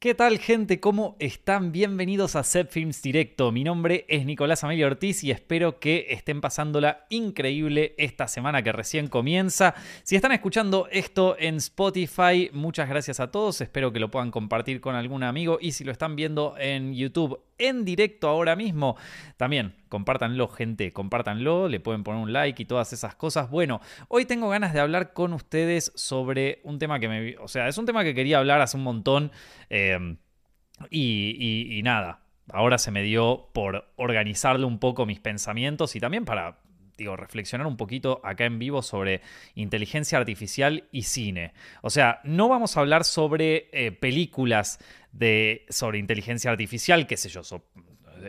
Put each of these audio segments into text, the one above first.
¿Qué tal gente? ¿Cómo están? Bienvenidos a Set Films Directo. Mi nombre es Nicolás Amelio Ortiz y espero que estén pasándola increíble esta semana que recién comienza. Si están escuchando esto en Spotify, muchas gracias a todos. Espero que lo puedan compartir con algún amigo y si lo están viendo en YouTube en directo ahora mismo, también compártanlo gente, compártanlo, le pueden poner un like y todas esas cosas. Bueno, hoy tengo ganas de hablar con ustedes sobre un tema que me... O sea, es un tema que quería hablar hace un montón. Em, y, nada, ahora se me dio por organizarle un poco mis pensamientos y también para digo, reflexionar un poquito acá en vivo sobre inteligencia artificial y cine. O sea, no vamos a hablar sobre eh, películas de, sobre inteligencia artificial, qué sé yo,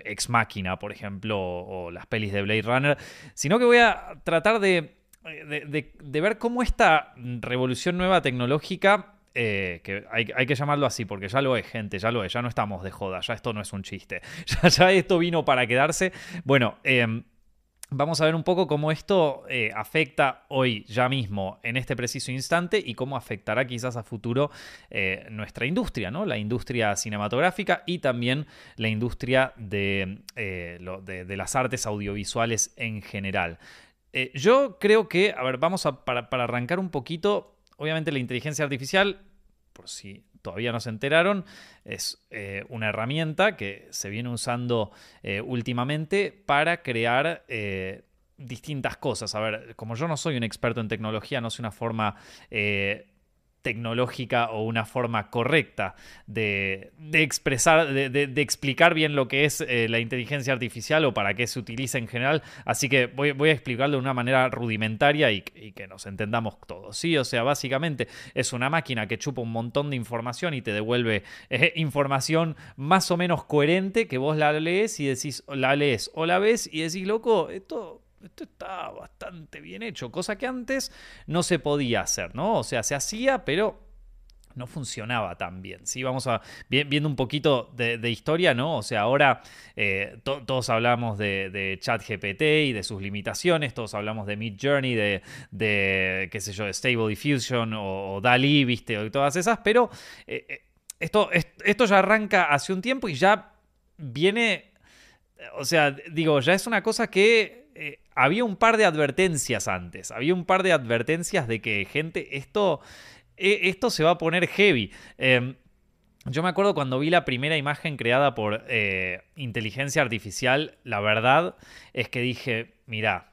Ex Máquina, por ejemplo, o, las pelis de Blade Runner, sino que voy a tratar de, de ver cómo esta revolución nueva tecnológica eh, que hay, que llamarlo así, porque ya lo es, gente, ya lo es, ya no estamos de joda, ya esto no es un chiste, ya, esto vino para quedarse. Bueno, em, vamos a ver un poco cómo esto eh, afecta hoy, ya mismo, en este preciso instante, y cómo afectará quizás a futuro eh, nuestra industria, ¿no? La industria cinematográfica y también la industria de, de, las artes audiovisuales en general. yo creo que, a ver, vamos a, para arrancar un poquito, obviamente la inteligencia artificial, por si todavía no se enteraron, es eh, una herramienta que se viene usando eh, últimamente para crear eh, distintas cosas. A ver, como yo no soy un experto en tecnología, no sé una forma tecnológica o una forma correcta de, expresar, de, explicar bien lo que es eh, la inteligencia artificial o para qué se utiliza en general. Así que voy, a explicarlo de una manera rudimentaria y, que nos entendamos todos. Sí, o sea, básicamente es una máquina que chupa un montón de información y te devuelve eh, información más o menos coherente que vos la lees y decís, la lees o la ves y decís, loco, esto esto está bastante bien hecho, cosa que antes no se podía hacer, ¿no? O sea, se hacía, pero no funcionaba tan bien. ¿sí? Vamos a viendo un poquito de, historia, ¿no? O sea, ahora eh, todos hablamos de, ChatGPT y de sus limitaciones, todos hablamos de Mid Journey, de, qué sé yo, de Stable Diffusion o, DALI, viste, o todas esas, pero eh, eh, esto, esto ya arranca hace un tiempo y ya viene, o sea, digo, ya es una cosa que había un par de advertencias antes. Había un par de advertencias de que, gente, esto, eh, esto se va a poner heavy. Em, yo me acuerdo cuando vi la primera imagen creada por eh, inteligencia artificial, la verdad es que dije, mira,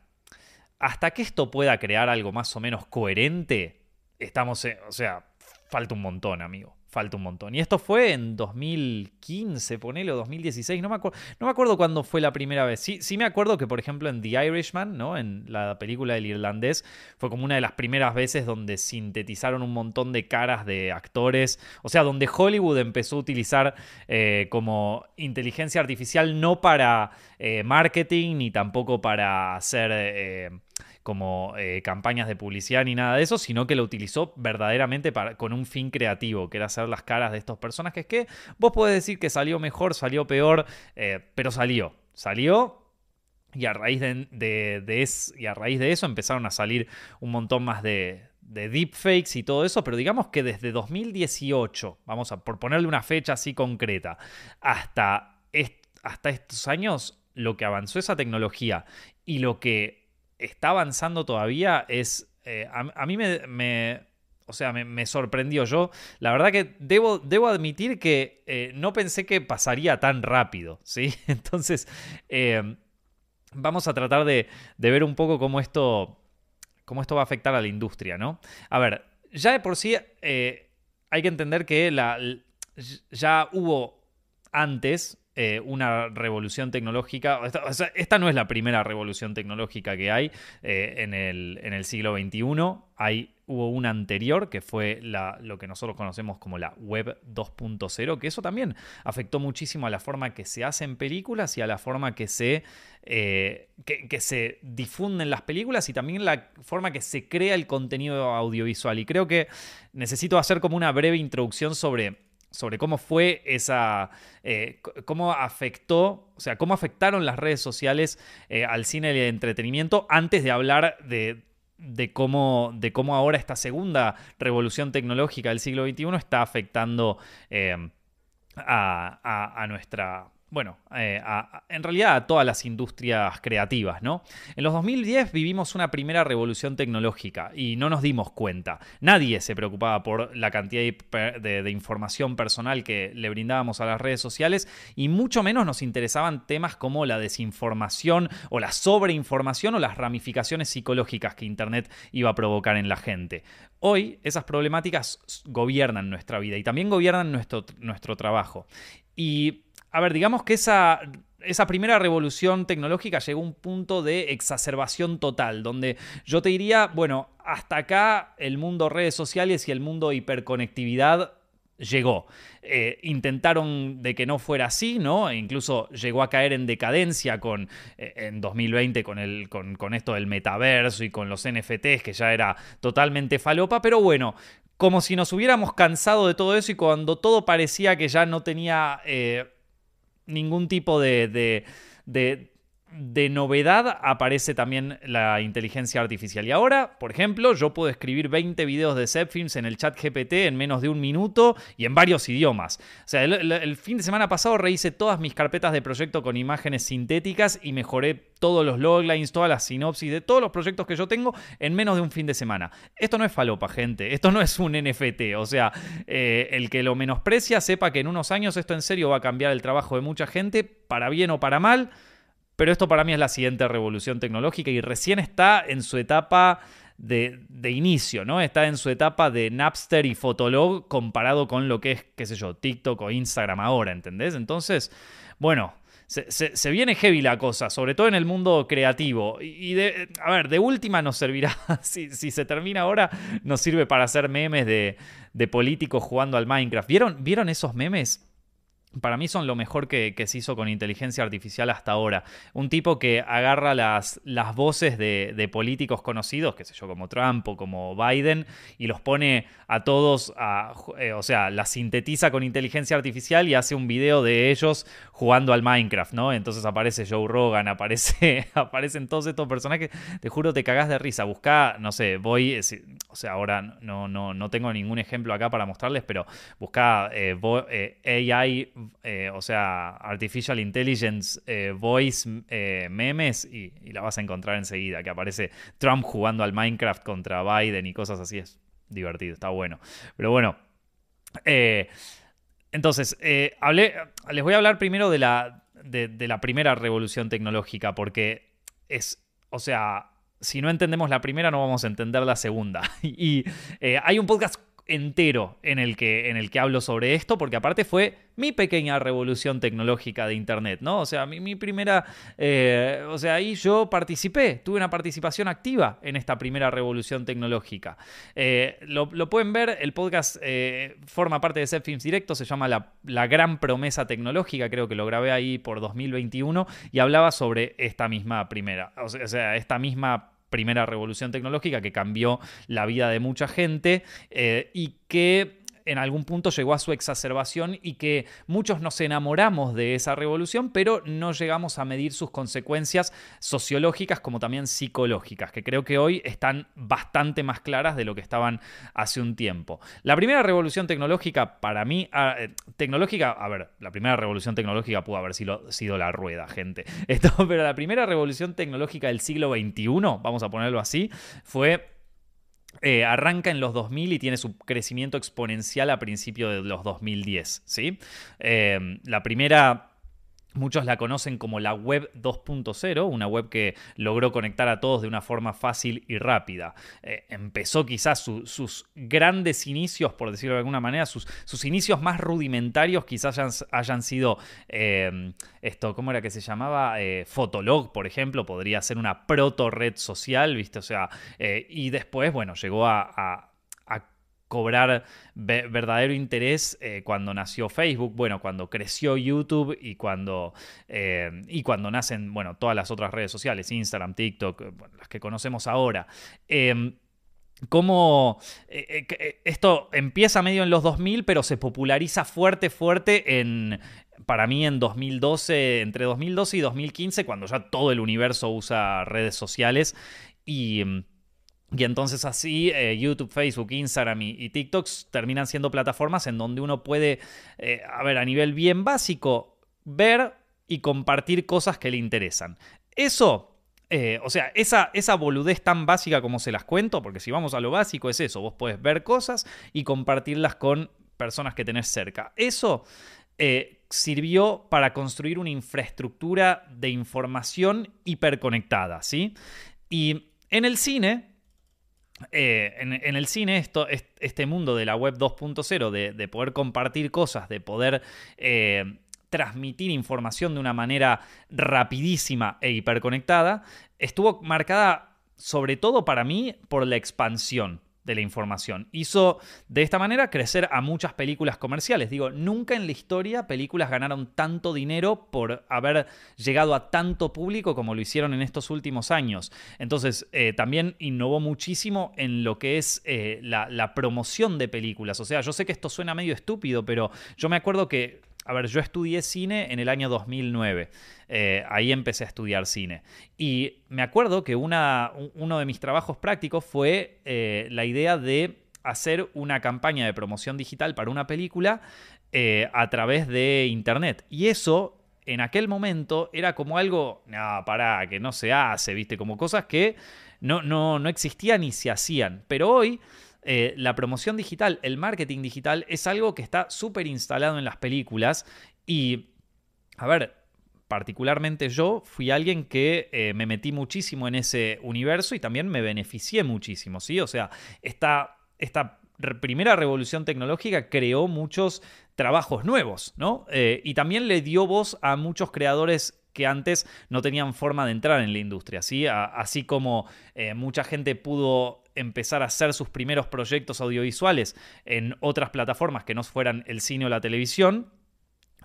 hasta que esto pueda crear algo más o menos coherente, estamos, o sea, falta un montón, amigo falta un montón. Y esto fue en 2015, ponele, o 2016, no me, acuerdo, no me acuerdo cuándo fue la primera vez. Sí, sí me acuerdo que, por ejemplo, en The Irishman, ¿no? En la película del irlandés, fue como una de las primeras veces donde sintetizaron un montón de caras de actores. O sea, donde Hollywood empezó a utilizar eh, como inteligencia artificial no para eh, marketing ni tampoco para hacer... Eh, como eh, campañas de publicidad ni nada de eso, sino que lo utilizó verdaderamente para, con un fin creativo, que era hacer las caras de estos personajes que vos podés decir que salió mejor, salió peor, eh, pero salió, salió. Y a, raíz de, y a raíz de eso empezaron a salir un montón más de, de deepfakes y todo eso, pero digamos que desde 2018, vamos a por ponerle una fecha así concreta, hasta, hasta estos años, lo que avanzó esa tecnología y lo que está avanzando todavía es... Eh, a, mí me, o sea, me, sorprendió. Yo, la verdad que debo, debo admitir que eh, no pensé que pasaría tan rápido, ¿sí? Entonces, eh, vamos a tratar de, ver un poco cómo esto, cómo esto va a afectar a la industria, ¿no? A ver, ya de por sí hay que entender que la, ya hubo antes eh, una revolución tecnológica. Esta, no es la primera revolución tecnológica que hay eh, en, el, en, el, siglo XXI. Hay, hubo una anterior que fue lo que nosotros conocemos como la Web 2.0, que eso también afectó muchísimo a la forma que se hacen películas y a la forma que se, eh, que se difunden las películas y también la forma que se crea el contenido audiovisual. Y creo que necesito hacer como una breve introducción sobre sobre cómo fue esa, eh, cómo afectó, o sea, cómo afectaron las redes sociales eh, al cine y al entretenimiento antes de hablar de, cómo, de cómo ahora esta segunda revolución tecnológica del siglo XXI está afectando eh, a, nuestra bueno, eh, en realidad a todas las industrias creativas, ¿no? En los 2010 vivimos una primera revolución tecnológica y no nos dimos cuenta. Nadie se preocupaba por la cantidad de, información personal que le brindábamos a las redes sociales y mucho menos nos interesaban temas como la desinformación o la sobreinformación o las ramificaciones psicológicas que Internet iba a provocar en la gente. Hoy esas problemáticas gobiernan nuestra vida y también gobiernan nuestro, nuestro trabajo. Y a ver, digamos que esa, esa primera revolución tecnológica llegó a un punto de exacerbación total, donde yo te diría, bueno, hasta acá el mundo redes sociales y el mundo hiperconectividad llegó. Eh, intentaron de que no fuera así, ¿no? E incluso llegó a caer en decadencia con, eh, en 2020 con, el, con, con, esto del metaverso y con los NFTs, que ya era totalmente falopa, pero bueno. Como si nos hubiéramos cansado de todo eso y cuando todo parecía que ya no tenía eh, ningún tipo de, de, de de novedad aparece también la inteligencia artificial. Y ahora, por ejemplo, yo puedo escribir 20 videos de Zepfilms en el chat GPT en menos de un minuto y en varios idiomas. O sea, el, fin de semana pasado rehice todas mis carpetas de proyecto con imágenes sintéticas y mejoré todos los loglines, todas las sinopsis de todos los proyectos que yo tengo en menos de un fin de semana. Esto no es falopa, gente. Esto no es un NFT. O sea, eh, el que lo menosprecia sepa que en unos años esto en serio va a cambiar el trabajo de mucha gente, para bien o para mal. Pero esto para mí es la siguiente revolución tecnológica y recién está en su etapa de, inicio, ¿no? Está en su etapa de Napster y Fotolog comparado con lo que es, qué sé yo, TikTok o Instagram ahora, ¿entendés? Entonces, bueno, se, viene heavy la cosa, sobre todo en el mundo creativo. Y, de, a ver, de última nos servirá, si, si, se termina ahora, nos sirve para hacer memes de, de políticos jugando al Minecraft. ¿Vieron, ¿Vieron esos memes? Para mí son lo mejor que, se hizo con inteligencia artificial hasta ahora. Un tipo que agarra las, las voces de, políticos conocidos, qué sé yo, como Trump o como Biden, y los pone a todos, eh, o sea, las sintetiza con inteligencia artificial y hace un video de ellos jugando al Minecraft, ¿no? Entonces aparece Joe Rogan, aparece, aparecen todos estos personajes, te juro, te cagás de risa. Busca, no sé, voy, eh, o sea, ahora no, no, no tengo ningún ejemplo acá para mostrarles, pero busca eh, AI eh, o sea, Artificial Intelligence eh, Voice eh, memes y, la vas a encontrar enseguida, que aparece Trump jugando al Minecraft contra Biden y cosas así. Es divertido, está bueno. Pero bueno, entonces, hablé, les voy a hablar primero de la, de, la primera revolución tecnológica, porque es, o sea, si no entendemos la primera, no vamos a entender la segunda. Y hay un podcast entero en el que, en el que hablo sobre esto, porque aparte fue mi pequeña revolución tecnológica de Internet, ¿no? O sea, mi, primera, eh, o sea, ahí yo participé, tuve una participación activa en esta primera revolución tecnológica. Eh, lo, pueden ver, el podcast eh, forma parte de Films Directo, se llama la, la, Gran Promesa Tecnológica, creo que lo grabé ahí por 2021 y hablaba sobre esta misma primera, o sea, esta misma primera revolución tecnológica que cambió la vida de mucha gente eh, y que en algún punto llegó a su exacerbación y que muchos nos enamoramos de esa revolución, pero no llegamos a medir sus consecuencias sociológicas como también psicológicas, que creo que hoy están bastante más claras de lo que estaban hace un tiempo. La primera revolución tecnológica para mí, ah, eh, tecnológica, a ver, la primera revolución tecnológica pudo haber sido, la rueda, gente. Pero la primera revolución tecnológica del siglo XXI, vamos a ponerlo así, fue eh, arranca en los 2000 y tiene su crecimiento exponencial a principios de los 2010. ¿sí? Eh, la primera Muchos la conocen como la web 2.0, una web que logró conectar a todos de una forma fácil y rápida. Eh, empezó quizás sus grandes inicios, por decirlo de alguna manera, sus, sus inicios más rudimentarios quizás hayan, sido eh, esto, ¿cómo era que se llamaba? Eh, Fotolog, por ejemplo, podría ser una proto red social, ¿viste? O sea, y después, bueno, llegó a cobrar verdadero interés eh, cuando nació Facebook, bueno, cuando creció YouTube y cuando, eh, y cuando nacen, bueno, todas las otras redes sociales, Instagram, TikTok, eh, las que conocemos ahora. Em, cómo esto empieza medio en los 2000, pero se populariza fuerte, fuerte en, para mí en 2012, entre 2012 y 2015, cuando ya todo el universo usa redes sociales y em, Y entonces así eh, YouTube, Facebook, Instagram y, TikTok terminan siendo plataformas en donde uno puede, eh, a ver, a nivel bien básico, ver y compartir cosas que le interesan. Eso eh, o sea, esa, esa boludez tan básica como se las cuento, porque si vamos a lo básico es eso, vos puedes ver cosas y compartirlas con personas que tenés cerca. Eso sirvió para construir una infraestructura de información hiperconectada, ¿sí? Y en el cine, eh, en, el cine, esto, este mundo de la web 2.0, de, poder compartir cosas, de poder eh, transmitir información de una manera rapidísima e hiperconectada, estuvo marcada sobre todo para mí por la expansión de la información. Hizo de esta manera crecer a muchas películas comerciales. Digo, nunca en la historia películas ganaron tanto dinero por haber llegado a tanto público como lo hicieron en estos últimos años. Entonces, eh, también innovó muchísimo en lo que es eh, la, la promoción de películas. O sea, yo sé que esto suena medio estúpido, pero yo me acuerdo que a ver, yo estudié cine en el año 2009. Eh, ahí empecé a estudiar cine. Y me acuerdo que una, uno de mis trabajos prácticos fue eh, la idea de hacer una campaña de promoción digital para una película eh, a través de Internet. Y eso, en aquel momento, era como algo, no, pará, que no se hace, viste, como cosas que no, no, no existían ni se hacían. Pero hoy eh, la promoción digital, el marketing digital es algo que está súper instalado en las películas y, a ver, particularmente yo fui alguien que eh, me metí muchísimo en ese universo y también me beneficié muchísimo, ¿sí? O sea, esta, esta primera revolución tecnológica creó muchos trabajos nuevos, ¿no? Eh, y también le dio voz a muchos creadores que antes no tenían forma de entrar en la industria, ¿sí? así como mucha gente pudo empezar a hacer sus primeros proyectos audiovisuales en otras plataformas que no fueran el cine o la televisión,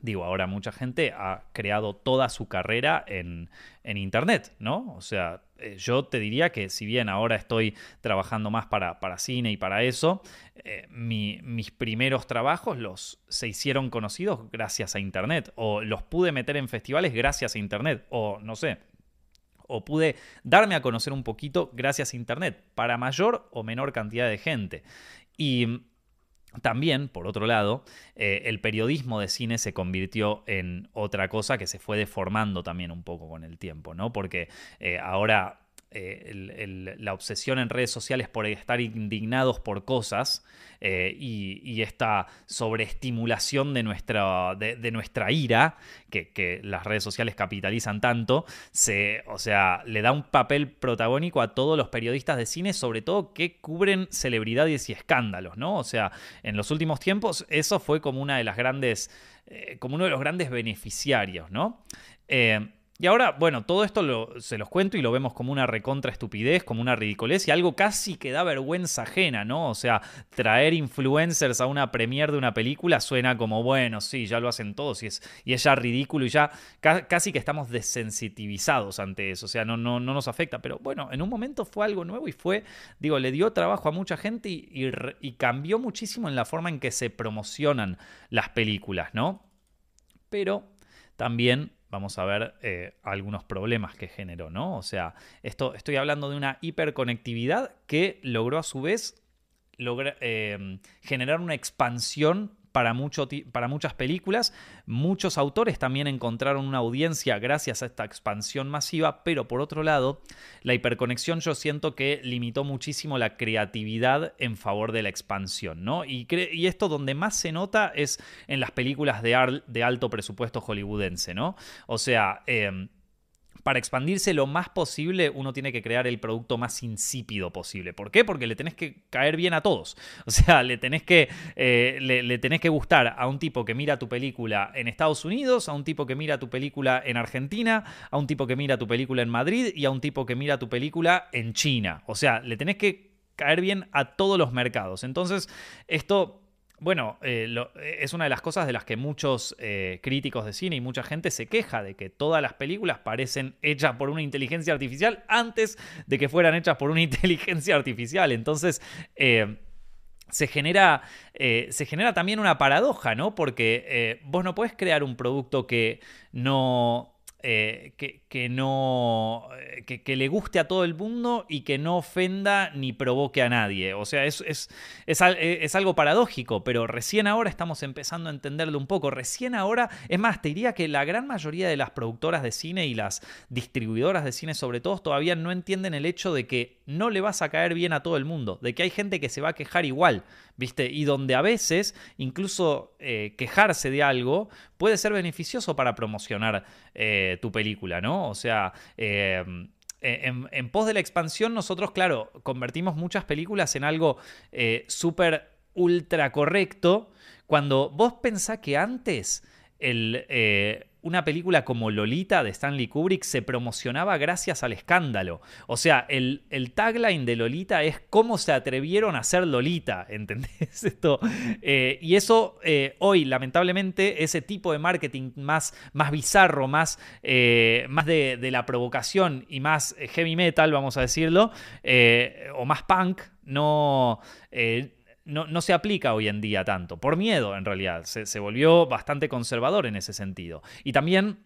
digo, ahora mucha gente ha creado toda su carrera en, Internet, ¿no? O sea, eh, yo te diría que si bien ahora estoy trabajando más para, para cine y para eso, eh, mis primeros trabajos los se hicieron conocidos gracias a Internet, o los pude meter en festivales gracias a Internet, o no sé, o pude darme a conocer un poquito gracias a Internet, para mayor o menor cantidad de gente. Y también, por otro lado, eh, el periodismo de cine se convirtió en otra cosa que se fue deformando también un poco con el tiempo, ¿no? Porque eh, ahora eh, la obsesión en redes sociales por estar indignados por cosas eh, y, esta sobreestimulación de nuestra, de, nuestra ira, que, las redes sociales capitalizan tanto, se, o sea, le da un papel protagónico a todos los periodistas de cine, sobre todo que cubren celebridades y escándalos, ¿no? O sea, en los últimos tiempos eso fue como una de las grandes, eh, como uno de los grandes beneficiarios, ¿no? Y ahora, bueno, todo esto se los cuento y lo vemos como una recontra estupidez, como una ridiculez y algo casi que da vergüenza ajena, ¿no? O sea, traer influencers a una premiere de una película suena como, bueno, sí, ya lo hacen todos y es, y es ya ridículo y ya casi que estamos desensitivizados ante eso, o sea, no, no, no nos afecta, pero bueno, en un momento fue algo nuevo y fue, digo, le dio trabajo a mucha gente y cambió muchísimo en la forma en que se promocionan las películas, ¿no? Pero también vamos a ver eh, algunos problemas que generó, ¿no? O sea, esto, estoy hablando de una hiperconectividad que logró a su vez eh, generar una expansión para, para muchas películas. Muchos autores también encontraron una audiencia gracias a esta expansión masiva, pero por otro lado, la hiperconexión yo siento que limitó muchísimo la creatividad en favor de la expansión, ¿no? Y, y esto donde más se nota es en las películas de, de alto presupuesto hollywoodense, ¿no? O sea, em, para expandirse lo más posible, uno tiene que crear el producto más insípido posible. ¿Por qué? Porque le tenés que caer bien a todos. O sea, le tenés que, eh, le, tenés que gustar a un tipo que mira tu película en Estados Unidos, a un tipo que mira tu película en Argentina, a un tipo que mira tu película en Madrid y a un tipo que mira tu película en China. O sea, le tenés que caer bien a todos los mercados. Entonces, esto bueno, eh, eh, es una de las cosas de las que muchos eh, críticos de cine y mucha gente se queja de que todas las películas parecen hechas por una inteligencia artificial antes de que fueran hechas por una inteligencia artificial. Entonces, se genera, se genera también una paradoja, ¿no? Porque vos no podés crear un producto que no eh, que, no. Eh, que, le guste a todo el mundo y que no ofenda ni provoque a nadie. O sea, es, es, es, algo paradójico, pero recién ahora estamos empezando a entenderlo un poco. Recién ahora, es más, te diría que la gran mayoría de las productoras de cine y las distribuidoras de cine, sobre todo, todavía no entienden el hecho de que no le vas a caer bien a todo el mundo, de que hay gente que se va a quejar igual, ¿viste? Y donde a veces incluso eh, quejarse de algo puede ser beneficioso para promocionar eh, tu película, ¿no? O sea... Eh, en, pos de la expansión, nosotros, claro, convertimos muchas películas en algo súper ultra correcto. Cuando vos pensás que antes el, una película como Lolita de Stanley Kubrick se promocionaba gracias al escándalo. O sea, el, el tagline de Lolita es cómo se atrevieron a hacer Lolita, ¿entendés esto? Eh, y eso eh, hoy, lamentablemente, ese tipo de marketing más, más bizarro, más, eh, más de, de, la provocación y más heavy metal, vamos a decirlo, o más punk, no no, se aplica hoy en día tanto, por miedo en realidad, se, volvió bastante conservador en ese sentido. Y también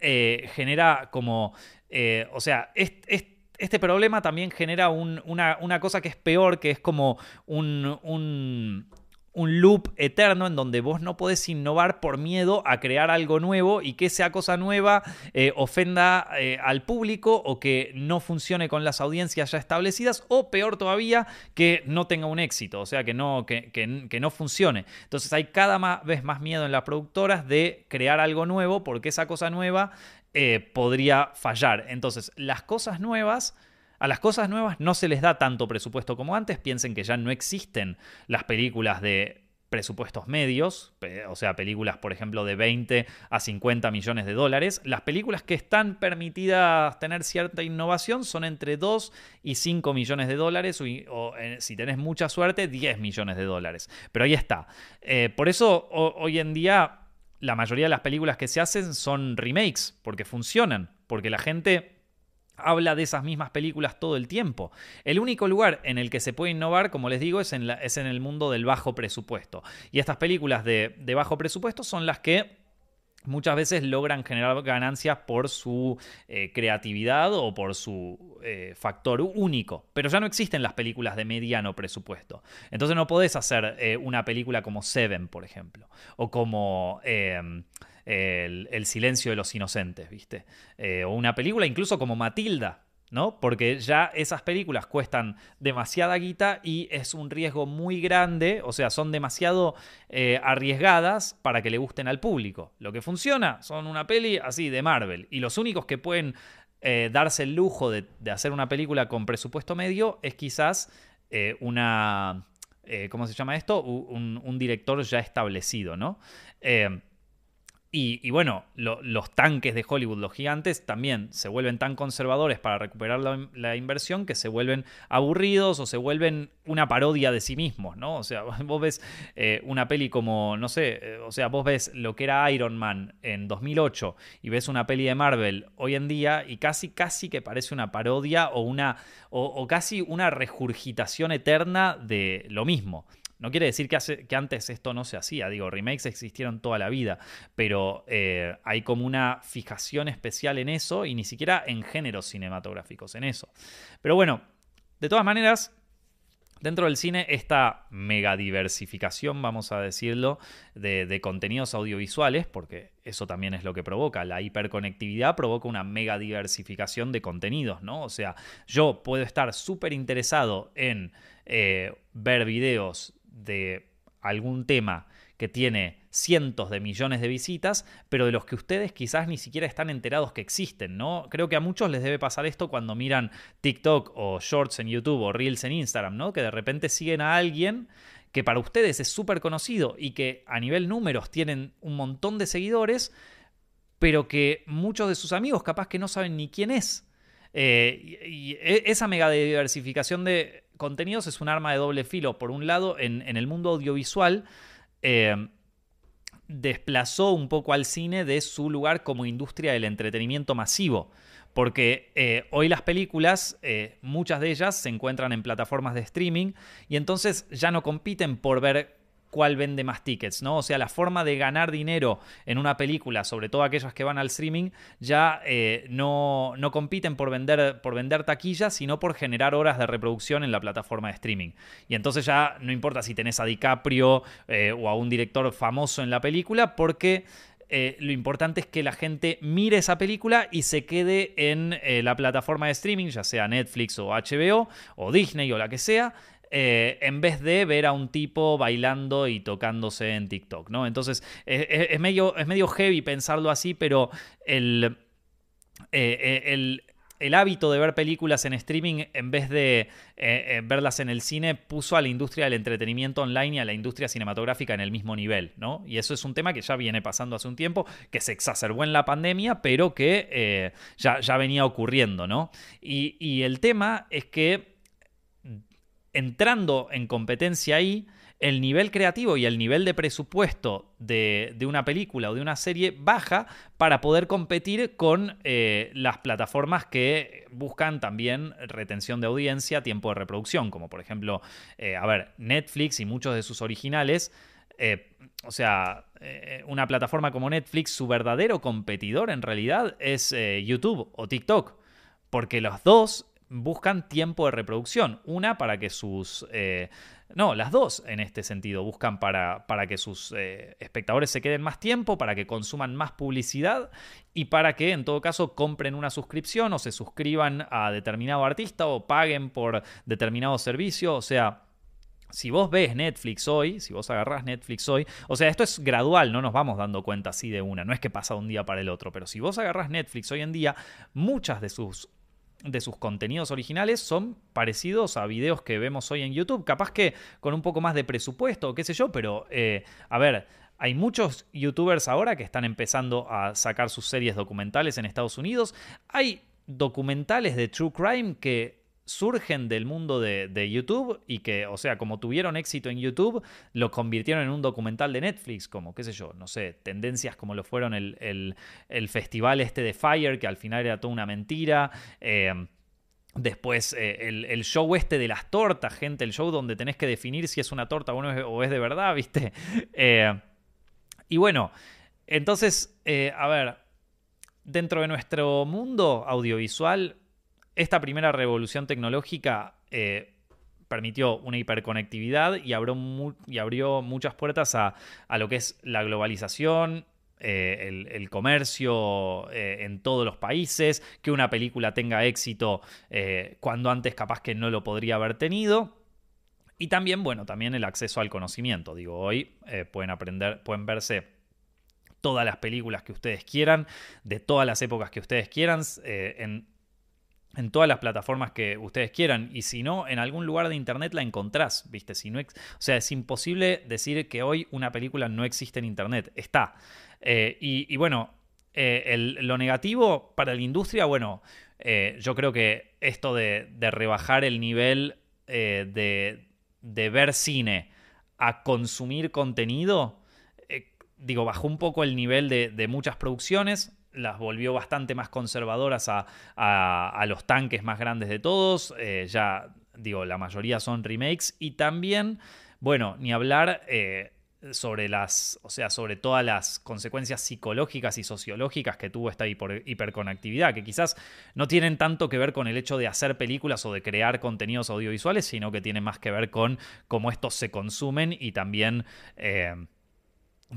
eh, genera como, eh, o sea, este problema también genera una, una, cosa que es peor, que es como un loop eterno en donde vos no podés innovar por miedo a crear algo nuevo y que esa cosa nueva eh, ofenda eh, al público o que no funcione con las audiencias ya establecidas o peor todavía que no tenga un éxito, o sea, que no, que, no funcione. Entonces hay cada vez más miedo en las productoras de crear algo nuevo porque esa cosa nueva eh, podría fallar. Entonces las cosas nuevas a las cosas nuevas no se les da tanto presupuesto como antes. Piensen que ya no existen las películas de presupuestos medios, o sea, películas, por ejemplo, de 20 a 50 millones de dólares. Las películas que están permitidas tener cierta innovación son entre 2 y 5 millones de dólares, o, eh, si tenés mucha suerte, 10 millones de dólares. Pero ahí está. Eh, por eso hoy en día la mayoría de las películas que se hacen son remakes, porque funcionan, porque la gente habla de esas mismas películas todo el tiempo. El único lugar en el que se puede innovar, como les digo, es en, es en el mundo del bajo presupuesto. Y estas películas de, bajo presupuesto son las que muchas veces logran generar ganancias por su eh, creatividad o por su eh, factor único. Pero ya no existen las películas de mediano presupuesto. Entonces no podés hacer eh, una película como Seven, por ejemplo, o como el, silencio de los inocentes, ¿viste? Eh, o una película incluso como Matilda, ¿no? Porque ya esas películas cuestan demasiada guita y es un riesgo muy grande, o sea, son demasiado eh, arriesgadas para que le gusten al público. Lo que funciona son una peli así de Marvel y los únicos que pueden eh, darse el lujo de, hacer una película con presupuesto medio es quizás una... ¿Cómo se llama esto? Un, un, director ya establecido, ¿no? Y, bueno, los tanques de Hollywood, los gigantes, también se vuelven tan conservadores para recuperar la, inversión que se vuelven aburridos o se vuelven una parodia de sí mismos, ¿no? O sea, vos ves eh, una peli como, no sé, eh, o sea, vos ves lo que era Iron Man en 2008 y ves una peli de Marvel hoy en día y casi, casi que parece una parodia o una, o casi una regurgitación eterna de lo mismo. No quiere decir que, hace, que, antes esto no se hacía, digo, remakes existieron toda la vida, pero eh, hay como una fijación especial en eso y ni siquiera en géneros cinematográficos, en eso. Pero bueno, de todas maneras, Dentro del cine, esta mega diversificación, vamos a decirlo, de, de, contenidos audiovisuales, porque eso también es lo que provoca, la hiperconectividad provoca una mega diversificación de contenidos, ¿no? O sea, yo puedo estar súper interesado en eh, ver videos de algún tema que tiene cientos de millones de visitas, pero de los que ustedes quizás ni siquiera están enterados que existen, ¿no? Creo que a muchos les debe pasar esto cuando miran TikTok o Shorts en YouTube o Reels en Instagram, ¿no? Que de repente siguen a alguien que para ustedes es súper conocido y que a nivel números tienen un montón de seguidores, pero que muchos de sus amigos capaz que no saben ni quién es. Eh, y, e, esa mega diversificación de contenidos es un arma de doble filo. Por un lado, en, el mundo audiovisual, eh, desplazó un poco al cine de su lugar como industria del entretenimiento masivo. Porque eh, hoy las películas, muchas de ellas se encuentran en plataformas de streaming y entonces ya no compiten por ver cuál vende más tickets, ¿no? O sea, la forma de ganar dinero en una película, sobre todo aquellas que van al streaming, ya eh, no, no, compiten por vender, por vender taquillas, sino por generar horas de reproducción en la plataforma de streaming. Y entonces ya no importa si tenés a DiCaprio eh, o a un director famoso en la película, porque eh, lo importante es que la gente mire esa película y se quede en la plataforma de streaming, ya sea Netflix o HBO o Disney o la que sea, eh, en vez de ver a un tipo bailando y tocándose en TikTok, ¿no? Entonces, es, medio, es medio heavy pensarlo así, pero el, eh, eh, el, hábito de ver películas en streaming en vez de verlas en el cine puso a la industria del entretenimiento online y a la industria cinematográfica en el mismo nivel, ¿no? Y eso es un tema que ya viene pasando hace un tiempo, que se exacerbó en la pandemia, pero que ya, ya, venía ocurriendo, ¿no? Y, y el tema es que entrando en competencia ahí, el nivel creativo y el nivel de presupuesto de, una película o de una serie baja para poder competir con eh, las plataformas que buscan también retención de audiencia, tiempo de reproducción, como por ejemplo, eh, a ver, Netflix y muchos de sus originales. Eh, o sea, una plataforma como Netflix, su verdadero competidor en realidad es YouTube o TikTok, porque los dos buscan tiempo de reproducción. Una para que sus... Eh, no, las dos en este sentido. Buscan para, para que sus eh, espectadores se queden más tiempo, para que consuman más publicidad y para que en todo caso compren una suscripción o se suscriban a determinado artista o paguen por determinado servicio. O sea... Si vos ves Netflix hoy, si vos agarrás Netflix hoy, o sea, esto es gradual, no nos vamos dando cuenta así de una, no es que pasa de un día para el otro, pero si vos agarrás Netflix hoy en día, muchas de sus de sus contenidos originales son parecidos a videos que vemos hoy en YouTube, capaz que con un poco más de presupuesto, qué sé yo, pero eh, a ver, hay muchos youtubers ahora que están empezando a sacar sus series documentales en Estados Unidos, hay documentales de True Crime que surgen del mundo de, YouTube y que, o sea, como tuvieron éxito en YouTube, lo convirtieron en un documental de Netflix, como, qué sé yo, no sé, tendencias como lo fueron el, festival este de Fire, que al final era toda una mentira. Eh, después, eh, el, show este de las tortas, gente, el show donde tenés que definir si es una torta o, es, de verdad, ¿viste? Eh, y bueno, entonces, a ver, dentro de nuestro mundo audiovisual, esta primera revolución tecnológica eh, permitió una hiperconectividad y abrió, y abrió muchas puertas a, lo que es la globalización, eh, el, comercio eh, en todos los países, que una película tenga éxito cuando antes capaz que no lo podría haber tenido. Y también, bueno, también el acceso al conocimiento. Digo, hoy pueden aprender, pueden verse todas las películas que ustedes quieran, de todas las épocas que ustedes quieran, en en todas las plataformas que ustedes quieran y si no, en algún lugar de internet la encontrás, ¿viste? Si no, o sea, es imposible decir que hoy una película no existe en internet, está. Eh, y, bueno, eh, lo negativo para la industria, bueno, eh, yo creo que esto de, rebajar el nivel de, ver cine a consumir contenido, digo, bajó un poco el nivel de muchas producciones, las volvió bastante más conservadoras a, los tanques más grandes de todos. Eh, ya digo, la mayoría son remakes. Y también, bueno, ni hablar eh, sobre las, o sea, sobre todas las consecuencias psicológicas y sociológicas que tuvo esta hiperconectividad, que quizás no tienen tanto que ver con el hecho de hacer películas o de crear contenidos audiovisuales, sino que tienen más que ver con cómo estos se consumen y también. Eh,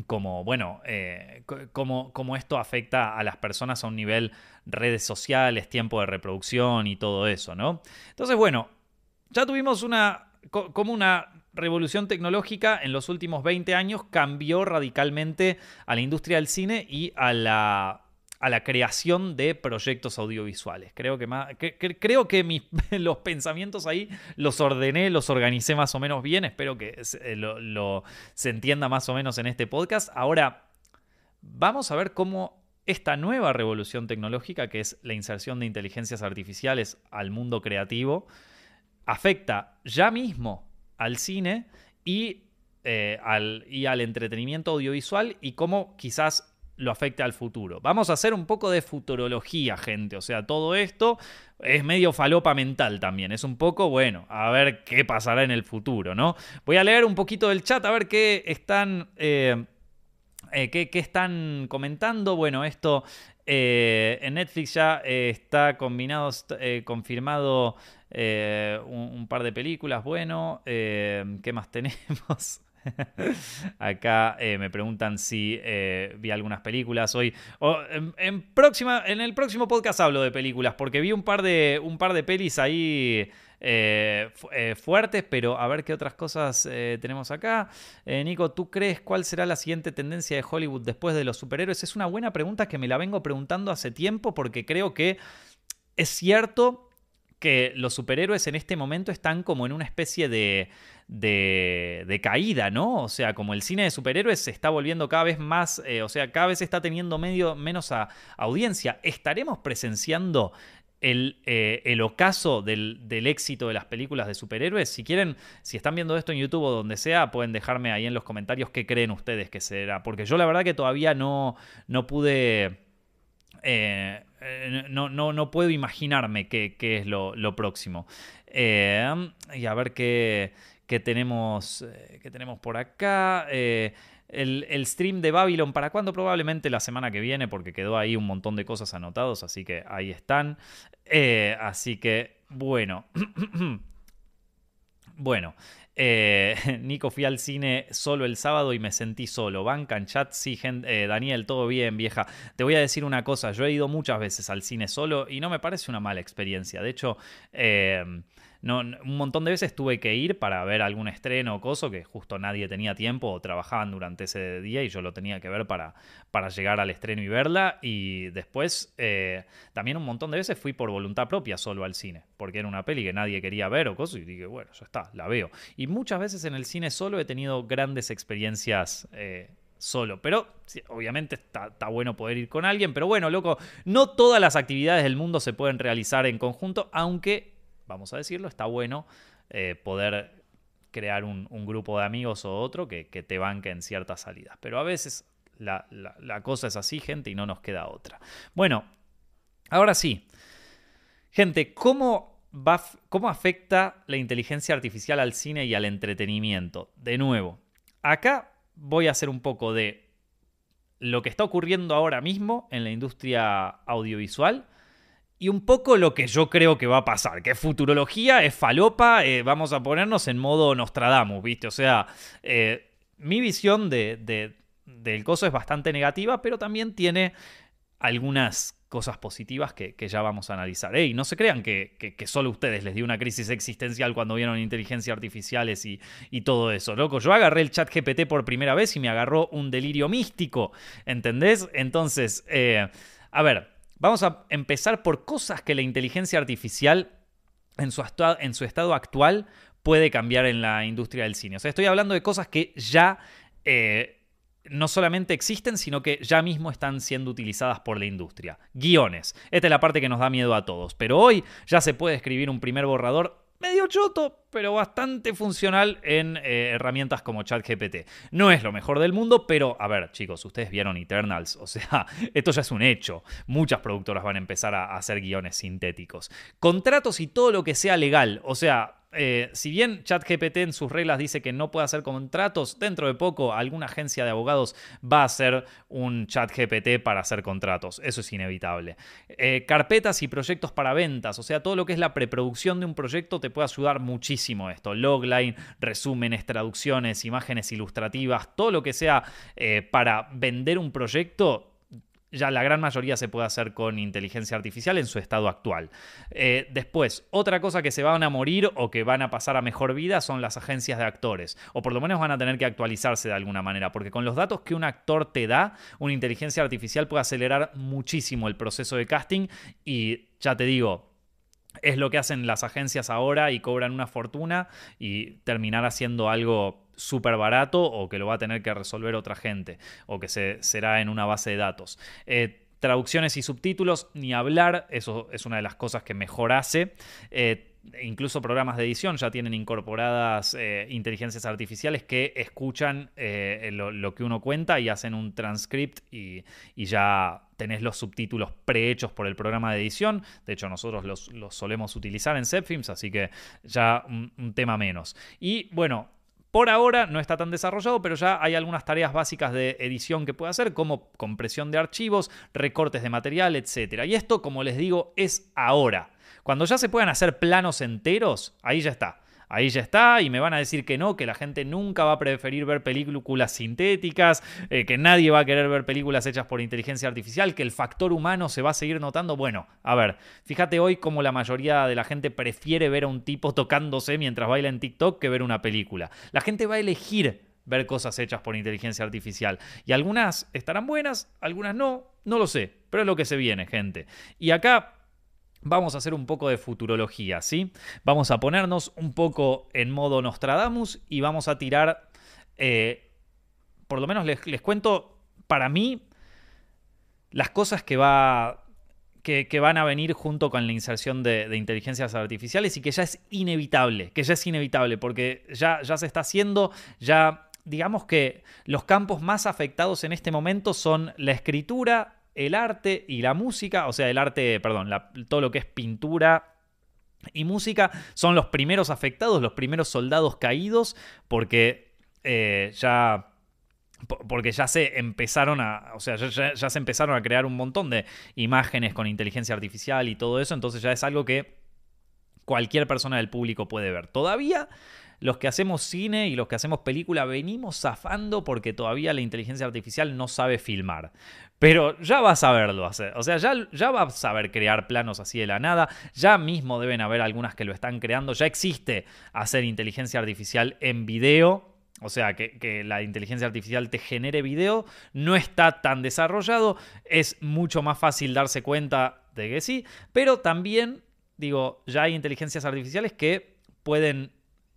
como, bueno, eh, cómo, esto afecta a las personas a un nivel redes sociales, tiempo de reproducción y todo eso, ¿no? Entonces, bueno, ya tuvimos una, como una revolución tecnológica en los últimos 20 años cambió radicalmente a la industria del cine y a la a la creación de proyectos audiovisuales. Creo que, más, creo que los pensamientos ahí los ordené, los organicé más o menos bien. Espero que eh, lo, se entienda más o menos en este podcast. Ahora, vamos a ver cómo esta nueva revolución tecnológica, que es la inserción de inteligencias artificiales al mundo creativo, afecta ya mismo al cine y, eh, al, y al entretenimiento audiovisual y cómo quizás lo afecte al futuro. Vamos a hacer un poco de futurología, gente. O sea, todo esto es medio falopa mental también. Es un poco, bueno, a ver qué pasará en el futuro, ¿no? Voy a leer un poquito del chat, a ver qué están... Eh, eh, ¿qué, están comentando? Bueno, esto eh, en Netflix ya está combinado, confirmado un, par de películas. Bueno, ¿qué más tenemos? Acá eh, me preguntan si eh, vi algunas películas hoy. en, próxima, en el próximo podcast hablo de películas, porque vi un par de, un par de pelis ahí eh, fuertes, pero a ver qué otras cosas tenemos acá. Nico, ¿tú crees cuál será la siguiente tendencia de Hollywood después de los superhéroes? Es una buena pregunta que me la vengo preguntando hace tiempo, porque creo que es cierto que los superhéroes en este momento están como en una especie de de, caída, ¿no? O sea, como el cine de superhéroes se está volviendo cada vez más, eh, o sea, cada vez está teniendo medio, menos audiencia. ¿Estaremos presenciando el, eh, el ocaso del, éxito de las películas de superhéroes? Si quieren, si están viendo esto en YouTube o donde sea, pueden dejarme ahí en los comentarios qué creen ustedes que será. Porque yo la verdad que todavía no, no pude... Eh, no, no, no, puedo imaginarme qué, es lo, próximo. y a ver qué, que tenemos, eh, que tenemos por acá. Eh, el, stream de Babylon, ¿para cuándo? Probablemente la semana que viene, porque quedó ahí un montón de cosas anotados, así que ahí están. Eh, así que, bueno. bueno. Nico, fui al cine solo el sábado y me sentí solo. Banca en chat, sí, Daniel, todo bien, vieja. Te voy a decir una cosa, yo he ido muchas veces al cine solo y no me parece una mala experiencia. De hecho, un montón de veces tuve que ir para ver algún estreno o coso que justo nadie tenía tiempo o trabajaban durante ese día y yo lo tenía que ver para, para llegar al estreno y verla. Y después eh, también un montón de veces fui por voluntad propia solo al cine, porque era una peli que nadie quería ver o cosas y dije, bueno, ya está, la veo. Y muchas veces en el cine solo he tenido grandes experiencias. Eh, solo. Pero obviamente está, está, bueno poder ir con alguien. Pero bueno, loco, no todas las actividades del mundo se pueden realizar en conjunto, aunque vamos a decirlo, está bueno eh, poder crear un, grupo de amigos o otro que, te banque en ciertas salidas. Pero a veces la, cosa es así, gente, y no nos queda otra. Bueno, ahora sí. Gente, ¿cómo, ¿cómo afecta la inteligencia artificial al cine y al entretenimiento? De nuevo, acá voy a hacer un poco de lo que está ocurriendo ahora mismo en la industria audiovisual y un poco lo que yo creo que va a pasar, que futurología, es falopa, eh, vamos a ponernos en modo Nostradamus, ¿viste? O sea, eh, mi visión de, del coso es bastante negativa, pero también tiene algunas cosas positivas que, ya vamos a analizar. Ey, no se crean que, que, solo ustedes les dio una crisis existencial cuando vieron inteligencia artificiales y, y, todo eso, loco. Yo agarré el chat GPT por primera vez y me agarró un delirio místico, ¿entendés? Entonces, eh, a ver, Vamos a empezar por cosas que la inteligencia artificial en su, estado actual puede cambiar en la industria del cine. O sea, estoy hablando de cosas que ya eh, no solamente existen, sino que ya mismo están siendo utilizadas por la industria. Guiones. Esta es la parte que nos da miedo a todos. Pero hoy ya se puede escribir un primer borrador medio choto, pero bastante funcional en eh, herramientas como ChatGPT. No es lo mejor del mundo, pero a ver, chicos, ustedes vieron Eternals, o sea, esto ya es un hecho. Muchas productoras van a empezar a hacer guiones sintéticos. Contratos y todo lo que sea legal, o sea, eh, si bien ChatGPT en sus reglas dice que no puede hacer contratos, dentro de poco alguna agencia de abogados va a hacer un ChatGPT para hacer contratos. Eso es inevitable. Eh, carpetas y proyectos para ventas, o sea, todo lo que es la preproducción de un proyecto te puede ayudar muchísimo esto. Logline, resúmenes, traducciones, imágenes ilustrativas, todo lo que sea eh, para vender un proyecto ya la gran mayoría se puede hacer con inteligencia artificial en su estado actual. Eh, después, otra cosa que se van a morir o que van a pasar a mejor vida son las agencias de actores, o por lo menos van a tener que actualizarse de alguna manera, porque con los datos que un actor te da, una inteligencia artificial puede acelerar muchísimo el proceso de casting y ya te digo, es lo que hacen las agencias ahora y cobran una fortuna y terminar haciendo algo súper barato o que lo va a tener que resolver otra gente o que se, será en una base de datos. Eh, traducciones y subtítulos, ni hablar, eso es una de las cosas que mejor hace. Eh, incluso programas de edición ya tienen incorporadas eh, inteligencias artificiales que escuchan lo, que uno cuenta y hacen un transcript y, ya tenés los subtítulos prehechos por el programa de edición. De hecho, nosotros los, solemos utilizar en Zepfilms, así que ya un tema menos. Y bueno, por ahora no está tan desarrollado, pero ya hay algunas tareas básicas de edición que puede hacer, como compresión de archivos, recortes de material, etc. Y esto, como les digo, es ahora. Cuando ya se puedan hacer planos enteros, ahí ya está ahí ya está, y me van a decir que no, que la gente nunca va a preferir ver películas sintéticas, eh, que nadie va a querer ver películas hechas por inteligencia artificial, que el factor humano se va a seguir notando. Bueno, a ver, fíjate hoy cómo la mayoría de la gente prefiere ver a un tipo tocándose mientras baila en TikTok que ver una película. La gente va a elegir ver cosas hechas por inteligencia artificial. Y algunas estarán buenas, algunas no, no lo sé, pero es lo que se viene, gente. Y acá Vamos a hacer un poco de futurología, ¿sí? Vamos a ponernos un poco en modo Nostradamus y vamos a tirar, eh, por lo menos les, cuento, para mí, las cosas que, va, que, van a venir junto con la inserción de, inteligencias artificiales y que ya es inevitable, que ya es inevitable, porque ya, ya se está haciendo, ya digamos que los campos más afectados en este momento son la escritura, el arte y la música, o sea, el arte, perdón, todo lo que es pintura y música, son los primeros afectados, los primeros soldados caídos, porque eh, ya porque ya se empezaron a, o sea, ya, ya, se empezaron a crear un montón de imágenes con inteligencia artificial y todo eso, entonces ya es algo que cualquier persona del público puede ver. Todavía los que hacemos cine y los que hacemos película venimos zafando porque todavía la inteligencia artificial no sabe filmar. Pero ya va a saberlo hacer. O sea, ya, va a saber crear planos así de la nada. Ya mismo deben haber algunas que lo están creando. Ya existe hacer inteligencia artificial en video. O sea, que, que, la inteligencia artificial te genere video, no está tan desarrollado, es mucho más fácil darse cuenta de que sí, pero también, digo, ya hay inteligencias artificiales que pueden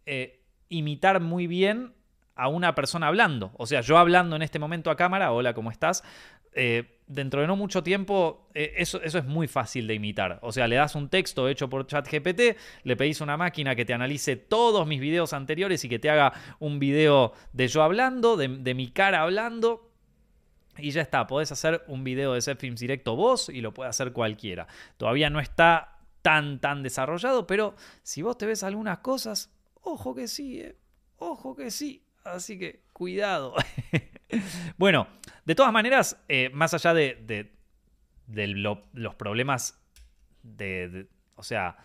eh, imitar muy bien a una persona hablando. O sea, yo hablando en este momento a cámara, hola, ¿cómo estás? Eh, dentro de no mucho tiempo, eh, eso, eso, es muy fácil de imitar. O sea, le das un texto hecho por ChatGPT, le pedís una máquina que te analice todos mis videos anteriores y que te haga un video de yo hablando, de, mi cara hablando. Y ya está, podés hacer un video de Set Films directo vos y lo puede hacer cualquiera. Todavía no está tan, tan desarrollado, pero si vos te ves algunas cosas, Ojo que sí, eh. ojo que sí. Así que cuidado. bueno, de todas maneras, eh, más allá de, los problemas de, o sea,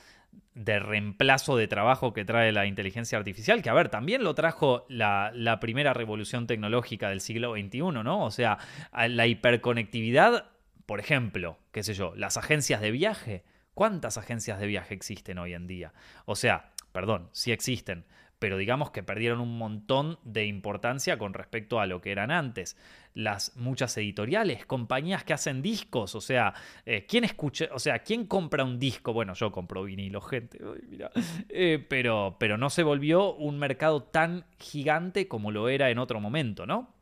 de reemplazo de trabajo que trae la inteligencia artificial, que a ver, también lo trajo la, la, primera revolución tecnológica del siglo XXI, ¿no? O sea, la hiperconectividad, por ejemplo, qué sé yo, las agencias de viaje. ¿Cuántas agencias de viaje existen hoy en día? O sea, perdón, sí existen, pero digamos que perdieron un montón de importancia con respecto a lo que eran antes. Las muchas editoriales, compañías que hacen discos, o sea, eh, ¿quién escucha, o sea, quién compra un disco? Bueno, yo compro vinilo, gente, eh, pero, pero no se volvió un mercado tan gigante como lo era en otro momento, ¿no?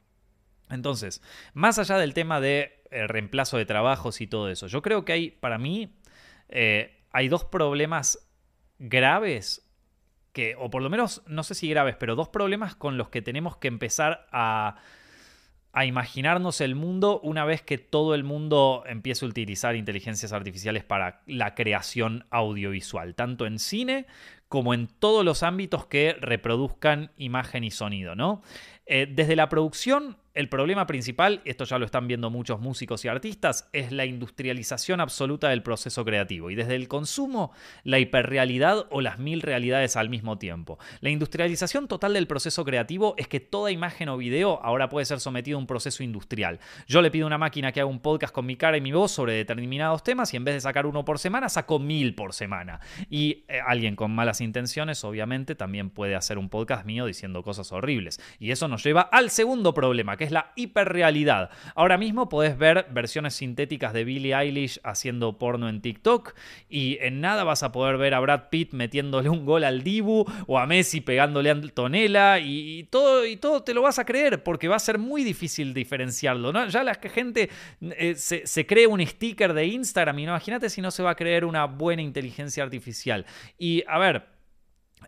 Entonces, más allá del tema de eh, reemplazo de trabajos y todo eso, yo creo que hay, para mí, hay dos problemas graves que, o por lo menos, no sé si graves, pero dos problemas con los que tenemos que empezar a, a imaginarnos el mundo una vez que todo el mundo empiece a utilizar inteligencias artificiales para la creación audiovisual, tanto en cine como en todos los ámbitos que reproduzcan imagen y sonido, ¿no? Eh, desde la producción el problema principal, esto ya lo están viendo muchos músicos y artistas, es la industrialización absoluta del proceso creativo y desde el consumo, la hiperrealidad o las mil realidades al mismo tiempo. La industrialización total del proceso creativo es que toda imagen o video ahora puede ser sometido a un proceso industrial. Yo le pido a una máquina que haga un podcast con mi cara y mi voz sobre determinados temas y en vez de sacar uno por semana, saco mil por semana. Y eh, alguien con malas intenciones, obviamente, también puede hacer un podcast mío diciendo cosas horribles. Y eso nos lleva al segundo problema que es la hiperrealidad. Ahora mismo podés ver versiones sintéticas de Billie Eilish haciendo porno en TikTok y en nada vas a poder ver a Brad Pitt metiéndole un gol al Dibu o a Messi pegándole a Antonella y, todo, y todo te lo vas a creer porque va a ser muy difícil diferenciarlo. Ya la gente eh, se, se, cree un sticker de Instagram y no, imagínate si no se va a creer una buena inteligencia artificial. Y a ver,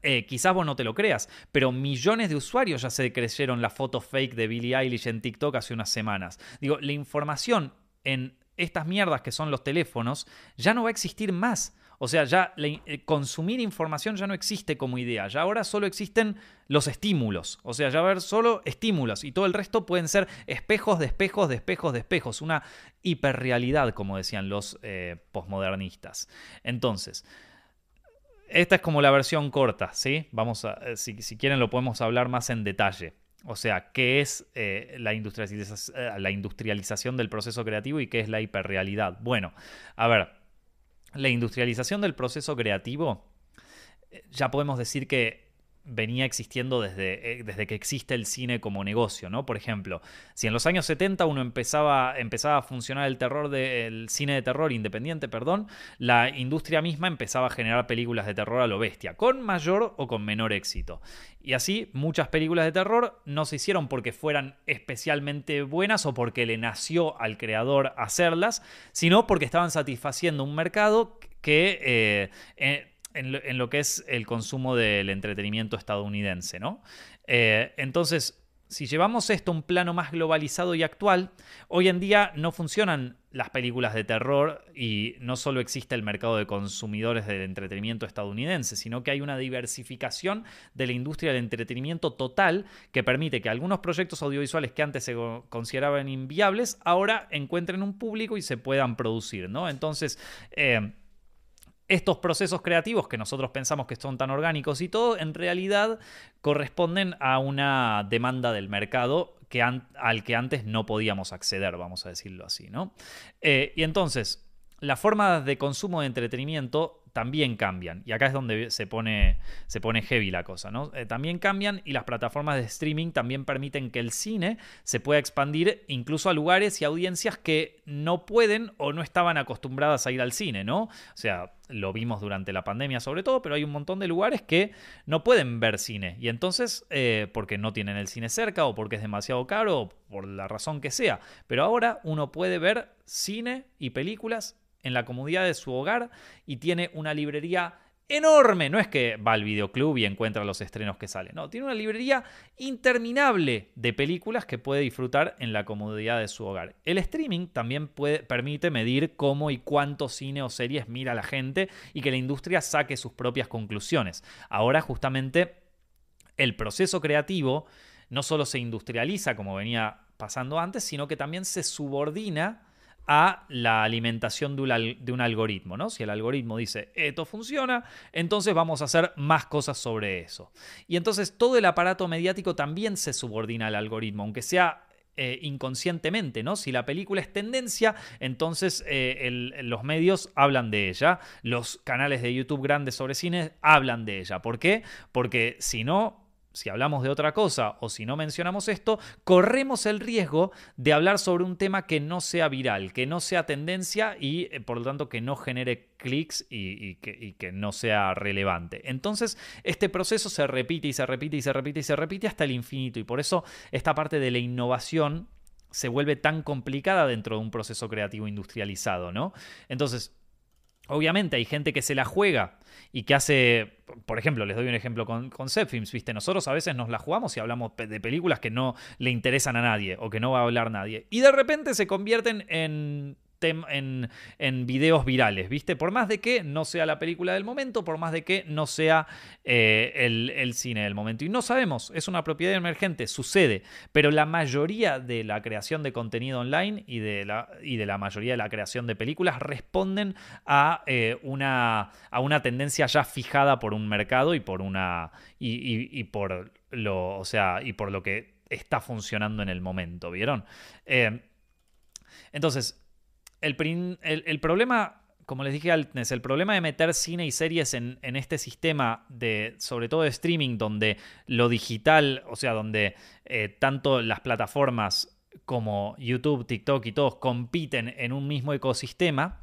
eh, quizás vos no te lo creas, pero millones de usuarios ya se creyeron la foto fake de Billie Eilish en TikTok hace unas semanas. Digo, la información en estas mierdas que son los teléfonos ya no va a existir más. O sea, ya eh, consumir información ya no existe como idea. Ya ahora solo existen los estímulos. O sea, ya va a haber solo estímulos y todo el resto pueden ser espejos de espejos de espejos de espejos. Una hiperrealidad, como decían los eh, posmodernistas. Entonces, esta es como la versión corta, ¿sí? Vamos a, eh, si, quieren lo podemos hablar más en detalle. O sea, ¿qué es eh, eh, la industrialización del proceso creativo y qué es la hiperrealidad? Bueno, a ver, la industrialización del proceso creativo, ya podemos decir que venía existiendo desde, eh, desde, que existe el cine como negocio, ¿no? Por ejemplo, si en los años 70 uno empezaba, empezaba a funcionar el terror del cine de terror independiente, perdón, la industria misma empezaba a generar películas de terror a lo bestia, con mayor o con menor éxito. Y así muchas películas de terror no se hicieron porque fueran especialmente buenas o porque le nació al creador hacerlas, sino porque estaban satisfaciendo un mercado que eh, eh, en lo, que es el consumo del entretenimiento estadounidense, ¿no? Eh, entonces, si llevamos esto a un plano más globalizado y actual, hoy en día no funcionan las películas de terror y no solo existe el mercado de consumidores del entretenimiento estadounidense, sino que hay una diversificación de la industria del entretenimiento total que permite que algunos proyectos audiovisuales que antes se consideraban inviables ahora encuentren un público y se puedan producir, ¿no? Entonces, eh, estos procesos creativos que nosotros pensamos que son tan orgánicos y todo, en realidad corresponden a una demanda del mercado al que antes no podíamos acceder, vamos a decirlo así, ¿no? Eh, y entonces, la forma de consumo de entretenimiento también cambian. Y acá es donde se pone, se pone heavy la cosa, ¿no? Eh, también cambian y las plataformas de streaming también permiten que el cine se pueda expandir incluso a lugares y audiencias que no pueden o no estaban acostumbradas a ir al cine, ¿no? O sea, lo vimos durante la pandemia sobre todo, pero hay un montón de lugares que no pueden ver cine. Y entonces, eh, porque no tienen el cine cerca o porque es demasiado caro o por la razón que sea. Pero ahora uno puede ver cine y películas en la comodidad de su hogar y tiene una librería enorme. No es que va al videoclub y encuentra los estrenos que salen. No, tiene una librería interminable de películas que puede disfrutar en la comodidad de su hogar. El streaming también puede, permite medir cómo y cuánto cine o series mira la gente y que la industria saque sus propias conclusiones. Ahora justamente el proceso creativo no solo se industrializa como venía pasando antes, sino que también se subordina a la alimentación de un, algoritmo, ¿no? Si el algoritmo dice esto funciona, entonces vamos a hacer más cosas sobre eso. Y entonces todo el aparato mediático también se subordina al algoritmo, aunque sea eh, inconscientemente, ¿no? Si la película es tendencia, entonces eh, los medios hablan de ella, los canales de YouTube grandes sobre cine hablan de ella. ¿Por qué? Porque si no, si hablamos de otra cosa o si no mencionamos esto, corremos el riesgo de hablar sobre un tema que no sea viral, que no sea tendencia y eh, por lo tanto que no genere clics y, que, que, no sea relevante. Entonces, este proceso se repite y se repite y se repite y se repite hasta el infinito y por eso esta parte de la innovación se vuelve tan complicada dentro de un proceso creativo industrializado, ¿no? Entonces, Obviamente hay gente que se la juega y que hace, por ejemplo, les doy un ejemplo con, con ¿viste? Nosotros a veces nos la jugamos y hablamos de películas que no le interesan a nadie o que no va a hablar nadie. Y de repente se convierten en en, en, videos virales, ¿viste? Por más de que no sea la película del momento, por más de que no sea eh, el, cine del momento. Y no sabemos, es una propiedad emergente, sucede, pero la mayoría de la creación de contenido online y de la, y de la mayoría de la creación de películas responden a, eh, una, a una tendencia ya fijada por un mercado y por una... y, por lo, o sea, y por lo que está funcionando en el momento, ¿vieron? Eh, entonces, el, problema como les dije antes, el problema de meter cine y series en, este sistema de, sobre todo de streaming, donde lo digital, o sea, donde eh, tanto las plataformas como YouTube, TikTok y todos compiten en un mismo ecosistema,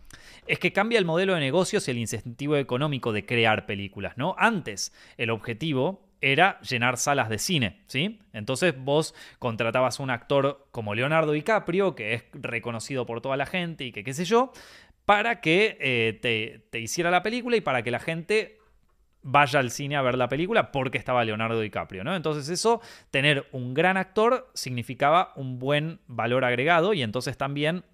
es que cambia el modelo de negocios y el incentivo económico de crear películas, ¿no? Antes, el objetivo era llenar salas de cine, ¿sí? Entonces vos contratabas un actor como Leonardo DiCaprio, que es reconocido por toda la gente y que qué sé yo, para que eh, te, te hiciera la película y para que la gente vaya al cine a ver la película porque estaba Leonardo DiCaprio, ¿no? Entonces eso, tener un gran actor significaba un buen valor agregado y entonces también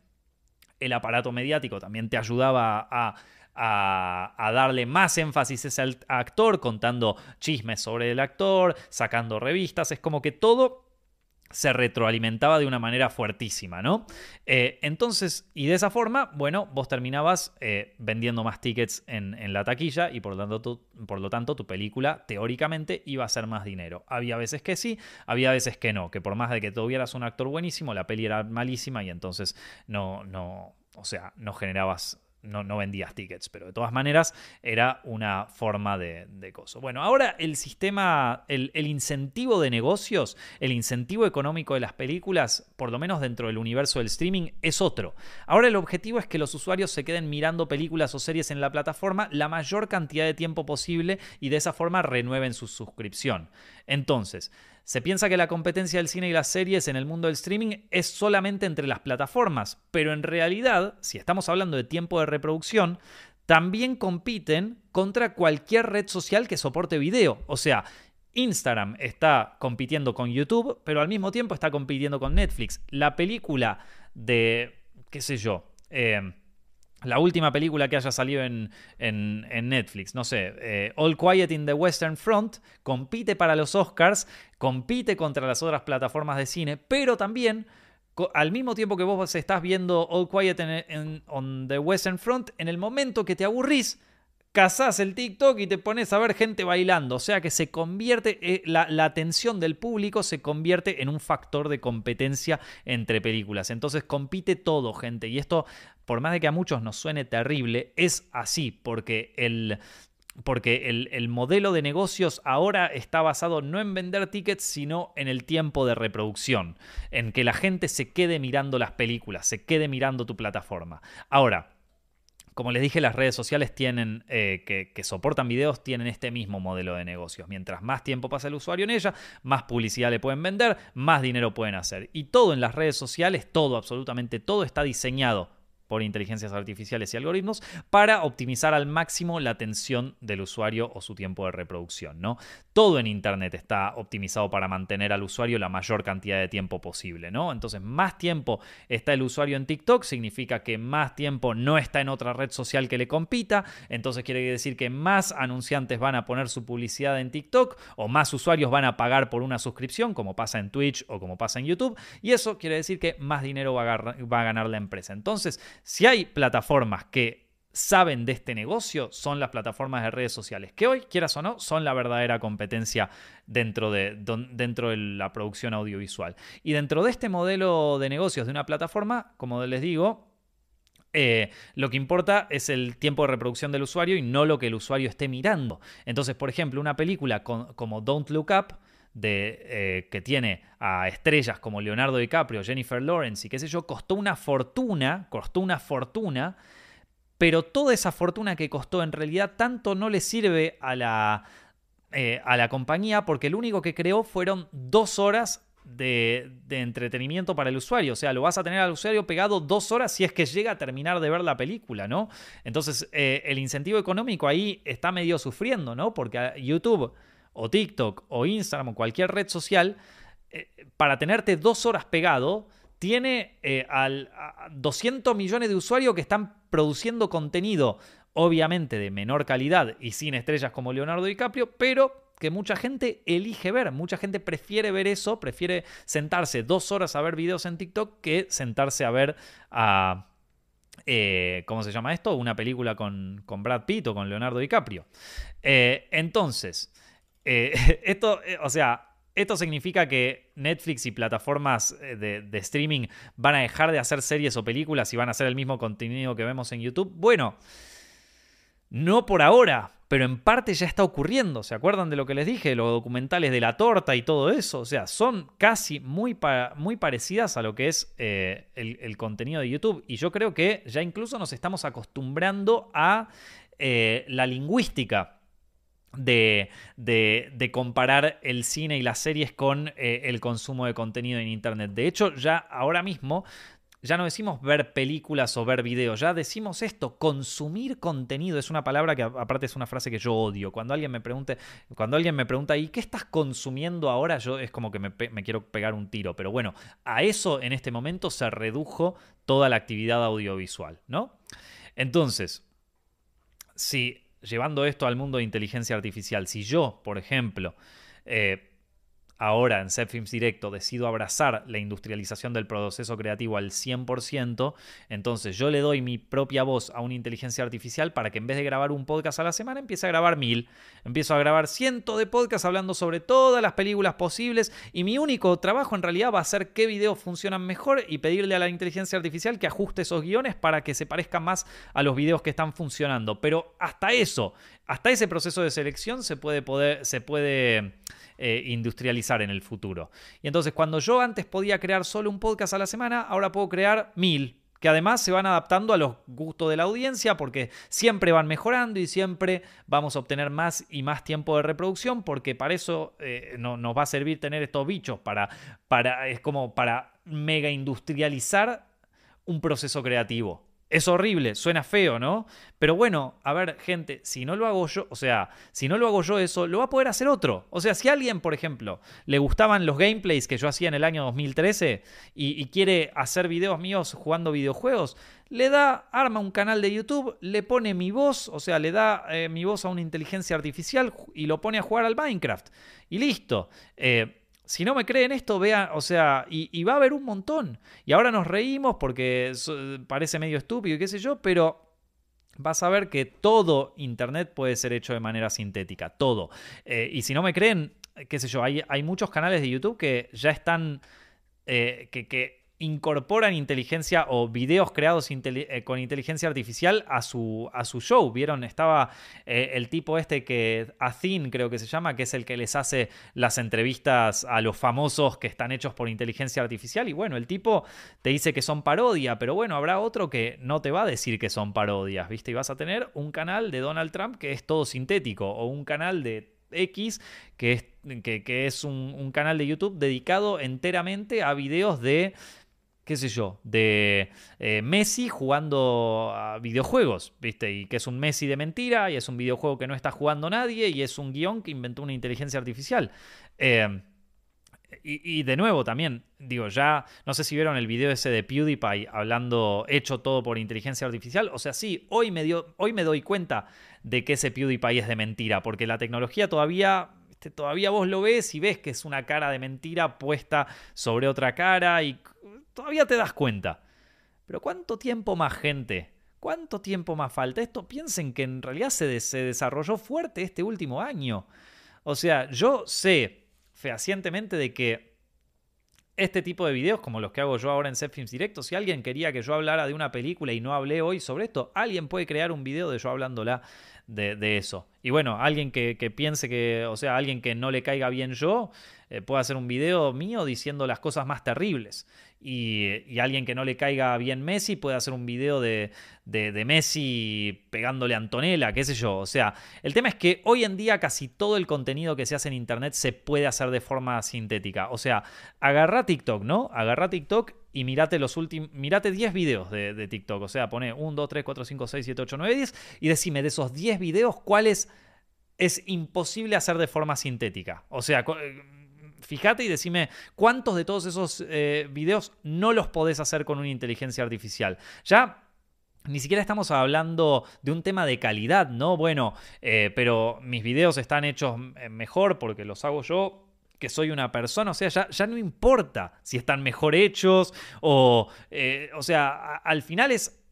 el aparato mediático también te ayudaba a a, darle más énfasis a ese actor, contando chismes sobre el actor, sacando revistas, es como que todo se retroalimentaba de una manera fuertísima, ¿no? Eh, entonces, y de esa forma, bueno, vos terminabas eh, vendiendo más tickets en, la taquilla y por lo, tanto, tu, por lo tanto tu película teóricamente iba a ser más dinero. Había veces que sí, había veces que no, que por más de que tuvieras un actor buenísimo, la peli era malísima y entonces no, no, o sea, no generabas no, vendías tickets, pero de todas maneras era una forma de, de. Bueno, ahora el sistema, el, incentivo de negocios, el incentivo económico de las películas, por lo menos dentro del universo del streaming, es otro. Ahora el objetivo es que los usuarios se queden mirando películas o series en la plataforma la mayor cantidad de tiempo posible y de esa forma renueven su suscripción. Entonces, se piensa que la competencia del cine y las series en el mundo del streaming es solamente entre las plataformas, pero en realidad, si estamos hablando de tiempo de reproducción, también compiten contra cualquier red social que soporte video. O sea, Instagram está compitiendo con YouTube, pero al mismo tiempo está compitiendo con Netflix. La película de, qué sé yo, eh, la última película que haya salido en, Netflix, no sé, eh, All Quiet in the Western Front, compite para los Oscars, compite contra las otras plataformas de cine, pero también al mismo tiempo que vos estás viendo All Quiet on the Western Front, en el momento que te aburrís, cazás el TikTok y te pones a ver gente bailando. O sea que se convierte, eh, la, atención del público se convierte en un factor de competencia entre películas. Entonces compite todo, gente. Y esto, por más de que a muchos nos suene terrible, es así, porque el porque el, modelo de negocios ahora está basado no en vender tickets, sino en el tiempo de reproducción, en que la gente se quede mirando las películas, se quede mirando tu plataforma. Ahora, como les dije, las redes sociales tienen, eh, que, soportan videos tienen este mismo modelo de negocios. Mientras más tiempo pasa el usuario en ella, más publicidad le pueden vender, más dinero pueden hacer. Y todo en las redes sociales, todo, absolutamente todo está diseñado por inteligencias artificiales y algoritmos para optimizar al máximo la atención del usuario o su tiempo de reproducción. ¿no? Todo en Internet está optimizado para mantener al usuario la mayor cantidad de tiempo posible. ¿no? Entonces, más tiempo está el usuario en TikTok, significa que más tiempo no está en otra red social que le compita. Entonces, quiere decir que más anunciantes van a poner su publicidad en TikTok o más usuarios van a pagar por una suscripción, como pasa en Twitch o como pasa en YouTube. Y eso quiere decir que más dinero va a ganar la empresa. Entonces, si hay plataformas que saben de este negocio, son las plataformas de redes sociales, que hoy, quieras o no, son la verdadera competencia dentro de, dentro de la producción audiovisual. Y dentro de este modelo de negocios de una plataforma, como les digo, eh, lo que importa es el tiempo de reproducción del usuario y no lo que el usuario esté mirando. Entonces, por ejemplo, una película como Don't Look Up, de, eh, que tiene a estrellas como Leonardo DiCaprio, Jennifer Lawrence y qué sé yo, costó una fortuna, costó una fortuna, pero toda esa fortuna que costó en realidad tanto no le sirve a la, eh, a la compañía porque lo único que creó fueron dos horas de, entretenimiento para el usuario. O sea, lo vas a tener al usuario pegado dos horas si es que llega a terminar de ver la película, ¿no? Entonces, eh, el incentivo económico ahí está medio sufriendo, ¿no? Porque YouTube o TikTok o Instagram o cualquier red social, eh, para tenerte dos horas pegado, tiene eh, al, 200 millones de usuarios que están produciendo contenido, obviamente de menor calidad y sin estrellas como Leonardo DiCaprio, pero que mucha gente elige ver, mucha gente prefiere ver eso, prefiere sentarse dos horas a ver videos en TikTok que sentarse a ver a... Eh, ¿Cómo se llama esto? Una película con, con Brad Pitt o con Leonardo DiCaprio. entonces, eh, esto, eh, o sea, Esto significa que Netflix y plataformas eh, de, streaming van a dejar de hacer series o películas y van a hacer el mismo contenido que vemos en YouTube. Bueno, no por ahora, pero en parte ya está ocurriendo. ¿Se acuerdan de lo que les dije? Los documentales de la torta y todo eso. O sea, son casi muy, muy parecidas a lo que es el, contenido de YouTube. Y yo creo que ya incluso nos estamos acostumbrando a la lingüística de, comparar el cine y las series con eh, el consumo de contenido en Internet. De hecho, ya ahora mismo ya no decimos ver películas o ver videos, ya decimos esto, consumir contenido. Es una palabra que aparte es una frase que yo odio. Cuando alguien me pregunte, cuando alguien me pregunta, ¿y qué estás consumiendo ahora? Yo es como que me, me quiero pegar un tiro. Pero bueno, a eso en este momento se redujo toda la actividad audiovisual, ¿no? Entonces, si llevando esto al mundo de inteligencia artificial, si yo, por ejemplo, eh, ahora en Films Directo decido abrazar la industrialización del proceso creativo al 100%, entonces yo le doy mi propia voz a una inteligencia artificial para que en vez de grabar un podcast a la semana empiece a grabar mil. Empiezo a grabar cientos de podcasts hablando sobre todas las películas posibles y mi único trabajo en realidad va a ser qué videos funcionan mejor y pedirle a la inteligencia artificial que ajuste esos guiones para que se parezcan más a los videos que están funcionando. Pero hasta eso, hasta ese proceso de selección se puede poder, se puede eh, industrializar en el futuro. Y entonces cuando yo antes podía crear solo un podcast a la semana, ahora puedo crear mil que además se van adaptando a los gustos de la audiencia porque siempre van mejorando y siempre vamos a obtener más y más tiempo de reproducción porque para eso eh, no, nos va a servir tener estos bichos para, para, es como para mega industrializar un proceso creativo. Es horrible, suena feo, ¿no? Pero bueno, a ver, gente, si no lo hago yo, o sea, si no lo hago yo eso, lo va a poder hacer otro. O sea, si a alguien, por ejemplo, le gustaban los gameplays que yo hacía en el año 2013 y, quiere hacer videos míos jugando videojuegos, le da, arma un canal de YouTube, le pone mi voz, o sea, le da eh, mi voz a una inteligencia artificial y lo pone a jugar al Minecraft. Y listo. Eh, si no me creen esto, vean, o sea, y, va a haber un montón. Y ahora nos reímos porque parece medio estúpido y qué sé yo, pero vas a ver que todo Internet puede ser hecho de manera sintética, todo. Eh, y si no me creen, qué sé yo, hay, muchos canales de YouTube que ya están, eh, que incorporan inteligencia o videos creados eh, con inteligencia artificial a su, a su show. ¿Vieron? Estaba eh, el tipo este que, Athin creo que se llama, que es el que les hace las entrevistas a los famosos que están hechos por inteligencia artificial. Y bueno, el tipo te dice que son parodia, pero bueno, habrá otro que no te va a decir que son parodias, ¿viste? Y vas a tener un canal de Donald Trump que es todo sintético o un canal de X, que es, que, es un, un, canal de YouTube dedicado enteramente a videos de qué sé yo, de eh, Messi jugando a videojuegos, ¿viste? Y que es un Messi de mentira, y es un videojuego que no está jugando nadie, y es un guion que inventó una inteligencia artificial. Eh, y, de nuevo también, digo, ya no sé si vieron el video ese de PewDiePie hablando hecho todo por inteligencia artificial. O sea, sí, hoy me, dio, hoy me doy cuenta de que ese PewDiePie es de mentira, porque la tecnología todavía todavía vos lo ves y ves que es una cara de mentira puesta sobre otra cara y todavía te das cuenta. Pero ¿cuánto tiempo más, gente? ¿Cuánto tiempo más falta? Esto piensen que en realidad se, desarrolló fuerte este último año. O sea, yo sé fehacientemente de que este tipo de videos, como los que hago yo ahora en Films Directo, si alguien quería que yo hablara de una película y no hablé hoy sobre esto, alguien puede crear un video de yo hablándola de, eso. Y bueno, alguien que, que, piense que, o sea, alguien que no le caiga bien yo, eh, puede hacer un video mío diciendo las cosas más terribles. Y, alguien que no le caiga bien Messi puede hacer un video de, de, Messi pegándole a Antonella, qué sé yo. O sea, el tema es que hoy en día casi todo el contenido que se hace en Internet se puede hacer de forma sintética. O sea, agarra TikTok, ¿no? Agarra TikTok y mirate los últimos, mirate 10 videos de, de, TikTok. O sea, pone 1, 2, 3, 4, 5, 6, 7, 8, 9, 10 y decime de esos 10 videos cuáles es imposible hacer de forma sintética. O sea, fíjate y decime cuántos de todos esos eh, videos no los podés hacer con una inteligencia artificial. Ya ni siquiera estamos hablando de un tema de calidad, ¿no? Bueno, eh, pero mis videos están hechos eh, mejor porque los hago yo que soy una persona, o sea, ya, ya no importa si están mejor hechos o, o sea, al final es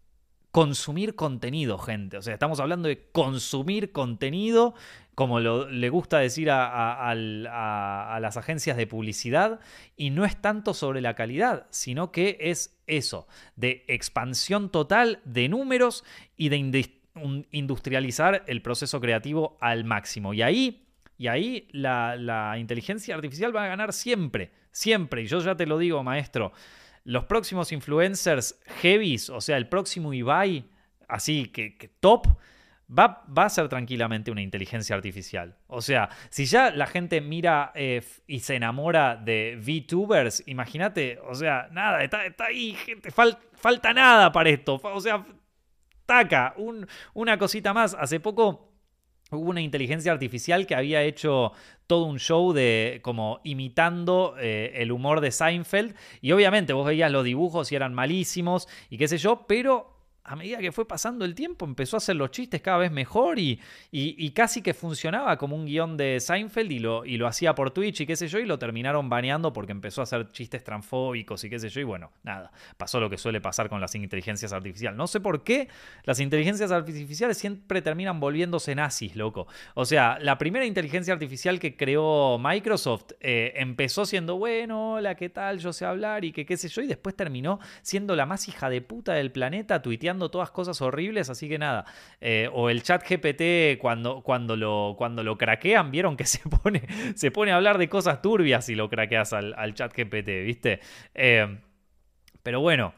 consumir contenido, gente. O sea, estamos hablando de consumir contenido como le gusta decir a, las agencias de publicidad, y no es tanto sobre la calidad, sino que es eso, de expansión total de números y de industrializar el proceso creativo al máximo. Y ahí, y ahí la, la inteligencia artificial va a ganar siempre, siempre. Y yo ya te lo digo, maestro, los próximos influencers heavies, o sea, el próximo Ibai, así que, que top, Va, a ser tranquilamente una inteligencia artificial. O sea, si ya la gente mira eh, y se enamora de VTubers, imagínate, o sea, nada, está, ahí, gente, falta nada para esto. O sea, taca, una cosita más. Hace poco hubo una inteligencia artificial que había hecho todo un show de como imitando eh, el humor de Seinfeld y obviamente vos veías los dibujos y eran malísimos y qué sé yo, pero a medida que fue pasando el tiempo, empezó a hacer los chistes cada vez mejor y, y, casi que funcionaba como un guion de Seinfeld y lo, y lo hacía por Twitch y qué sé yo, y lo terminaron baneando porque empezó a hacer chistes transfóbicos y qué sé yo, y bueno, nada, pasó lo que suele pasar con las inteligencias artificiales. No sé por qué las inteligencias artificiales siempre terminan volviéndose nazis, loco. O sea, la primera inteligencia artificial que creó Microsoft eh, empezó siendo, bueno, hola, ¿qué tal? Yo sé hablar y que qué sé yo, y después terminó siendo la más hija de puta del planeta, tuiteando todas cosas horribles, así que nada. Eh, o el chat GPT cuando, cuando, lo, cuando lo craquean, vieron que se pone, se pone a hablar de cosas turbias y lo craqueas al, al chat GPT, ¿viste? Eh, pero bueno.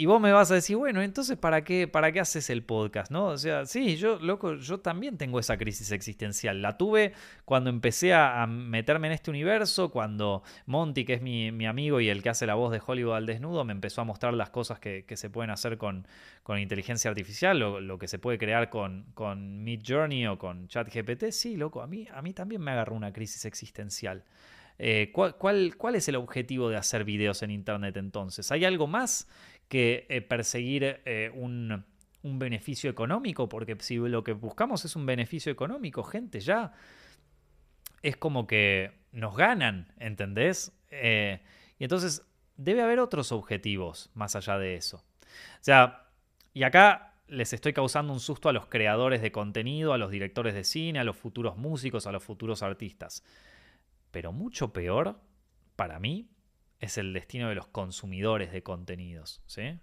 Y vos me vas a decir, bueno, entonces ¿para qué, para qué haces el podcast? ¿No? O sea, sí, yo, loco, yo también tengo esa crisis existencial. La tuve cuando empecé a, meterme en este universo, cuando Monty, que es mi, amigo y el que hace la voz de Hollywood al desnudo, me empezó a mostrar las cosas que, se pueden hacer con, con inteligencia artificial, lo, lo, que se puede crear con, con Mid Journey o con ChatGPT. Sí, loco, a mí, a mí también me agarró una crisis existencial. Eh, ¿cuál, cuál, cuál es el objetivo de hacer videos en Internet entonces? ¿Hay algo más que eh, perseguir eh, un, beneficio económico, porque si lo que buscamos es un beneficio económico, gente, ya es como que nos ganan, ¿entendés? Eh, y entonces debe haber otros objetivos más allá de eso. O sea, y acá les estoy causando un susto a los creadores de contenido, a los directores de cine, a los futuros músicos, a los futuros artistas. Pero mucho peor, para mí, es el destino de los consumidores de contenidos, ¿sí?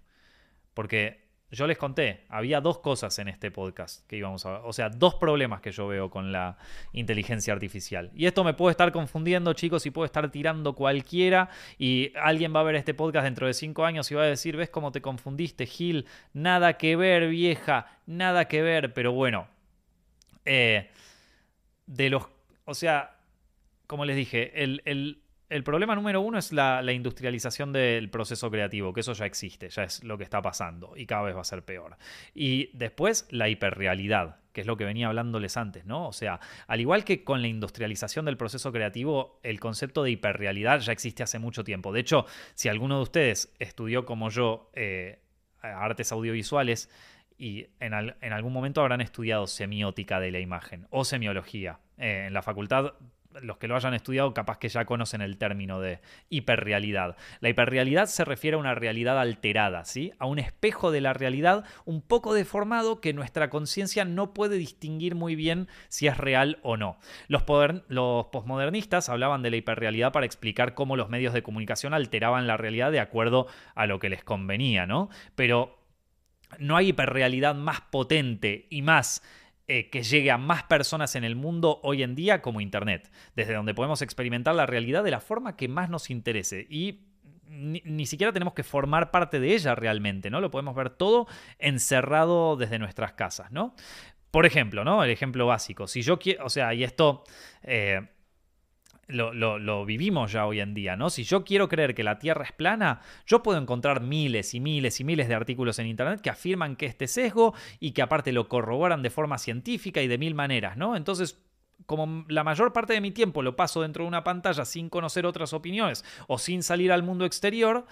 Porque yo les conté, había dos cosas en este podcast que íbamos a o sea, dos problemas que yo veo con la inteligencia artificial. Y esto me puede estar confundiendo, chicos, y puede estar tirando cualquiera y alguien va a ver este podcast dentro de cinco años y va a decir, ¿ves cómo te confundiste, Gil? Nada que ver, vieja, nada que ver, pero bueno, eh, de los, o sea, como les dije, el, el el problema número uno es la, industrialización del proceso creativo, que eso ya existe, ya es lo que está pasando y cada vez va a ser peor. Y después la hiperrealidad, que es lo que venía hablándoles antes, ¿no? O sea, al igual que con la industrialización del proceso creativo, el concepto de hiperrealidad ya existe hace mucho tiempo. De hecho, si alguno de ustedes estudió como yo eh, artes audiovisuales, y en, algún momento habrán estudiado semiótica de la imagen o semiología. Eh, en la facultad los que lo hayan estudiado capaz que ya conocen el término de hiperrealidad. La hiperrealidad se refiere a una realidad alterada, ¿sí? A un espejo de la realidad un poco deformado que nuestra conciencia no puede distinguir muy bien si es real o no. Los, los posmodernistas hablaban de la hiperrealidad para explicar cómo los medios de comunicación alteraban la realidad de acuerdo a lo que les convenía, ¿no? Pero no hay hiperrealidad más potente y más eh, que llegue a más personas en el mundo hoy en día como Internet, desde donde podemos experimentar la realidad de la forma que más nos interese y ni, siquiera tenemos que formar parte de ella realmente, ¿no? Lo podemos ver todo encerrado desde nuestras casas, ¿no? Por ejemplo, ¿no? El ejemplo básico. Si yo quiero, o sea, y esto eh, lo, vivimos ya hoy en día, ¿no? Si yo quiero creer que la Tierra es plana, yo puedo encontrar miles y miles y miles de artículos en Internet que afirman que este sesgo y que aparte lo corroboran de forma científica y de mil maneras, ¿no? Entonces, como la mayor parte de mi tiempo lo paso dentro de una pantalla sin conocer otras opiniones o sin salir al mundo exterior,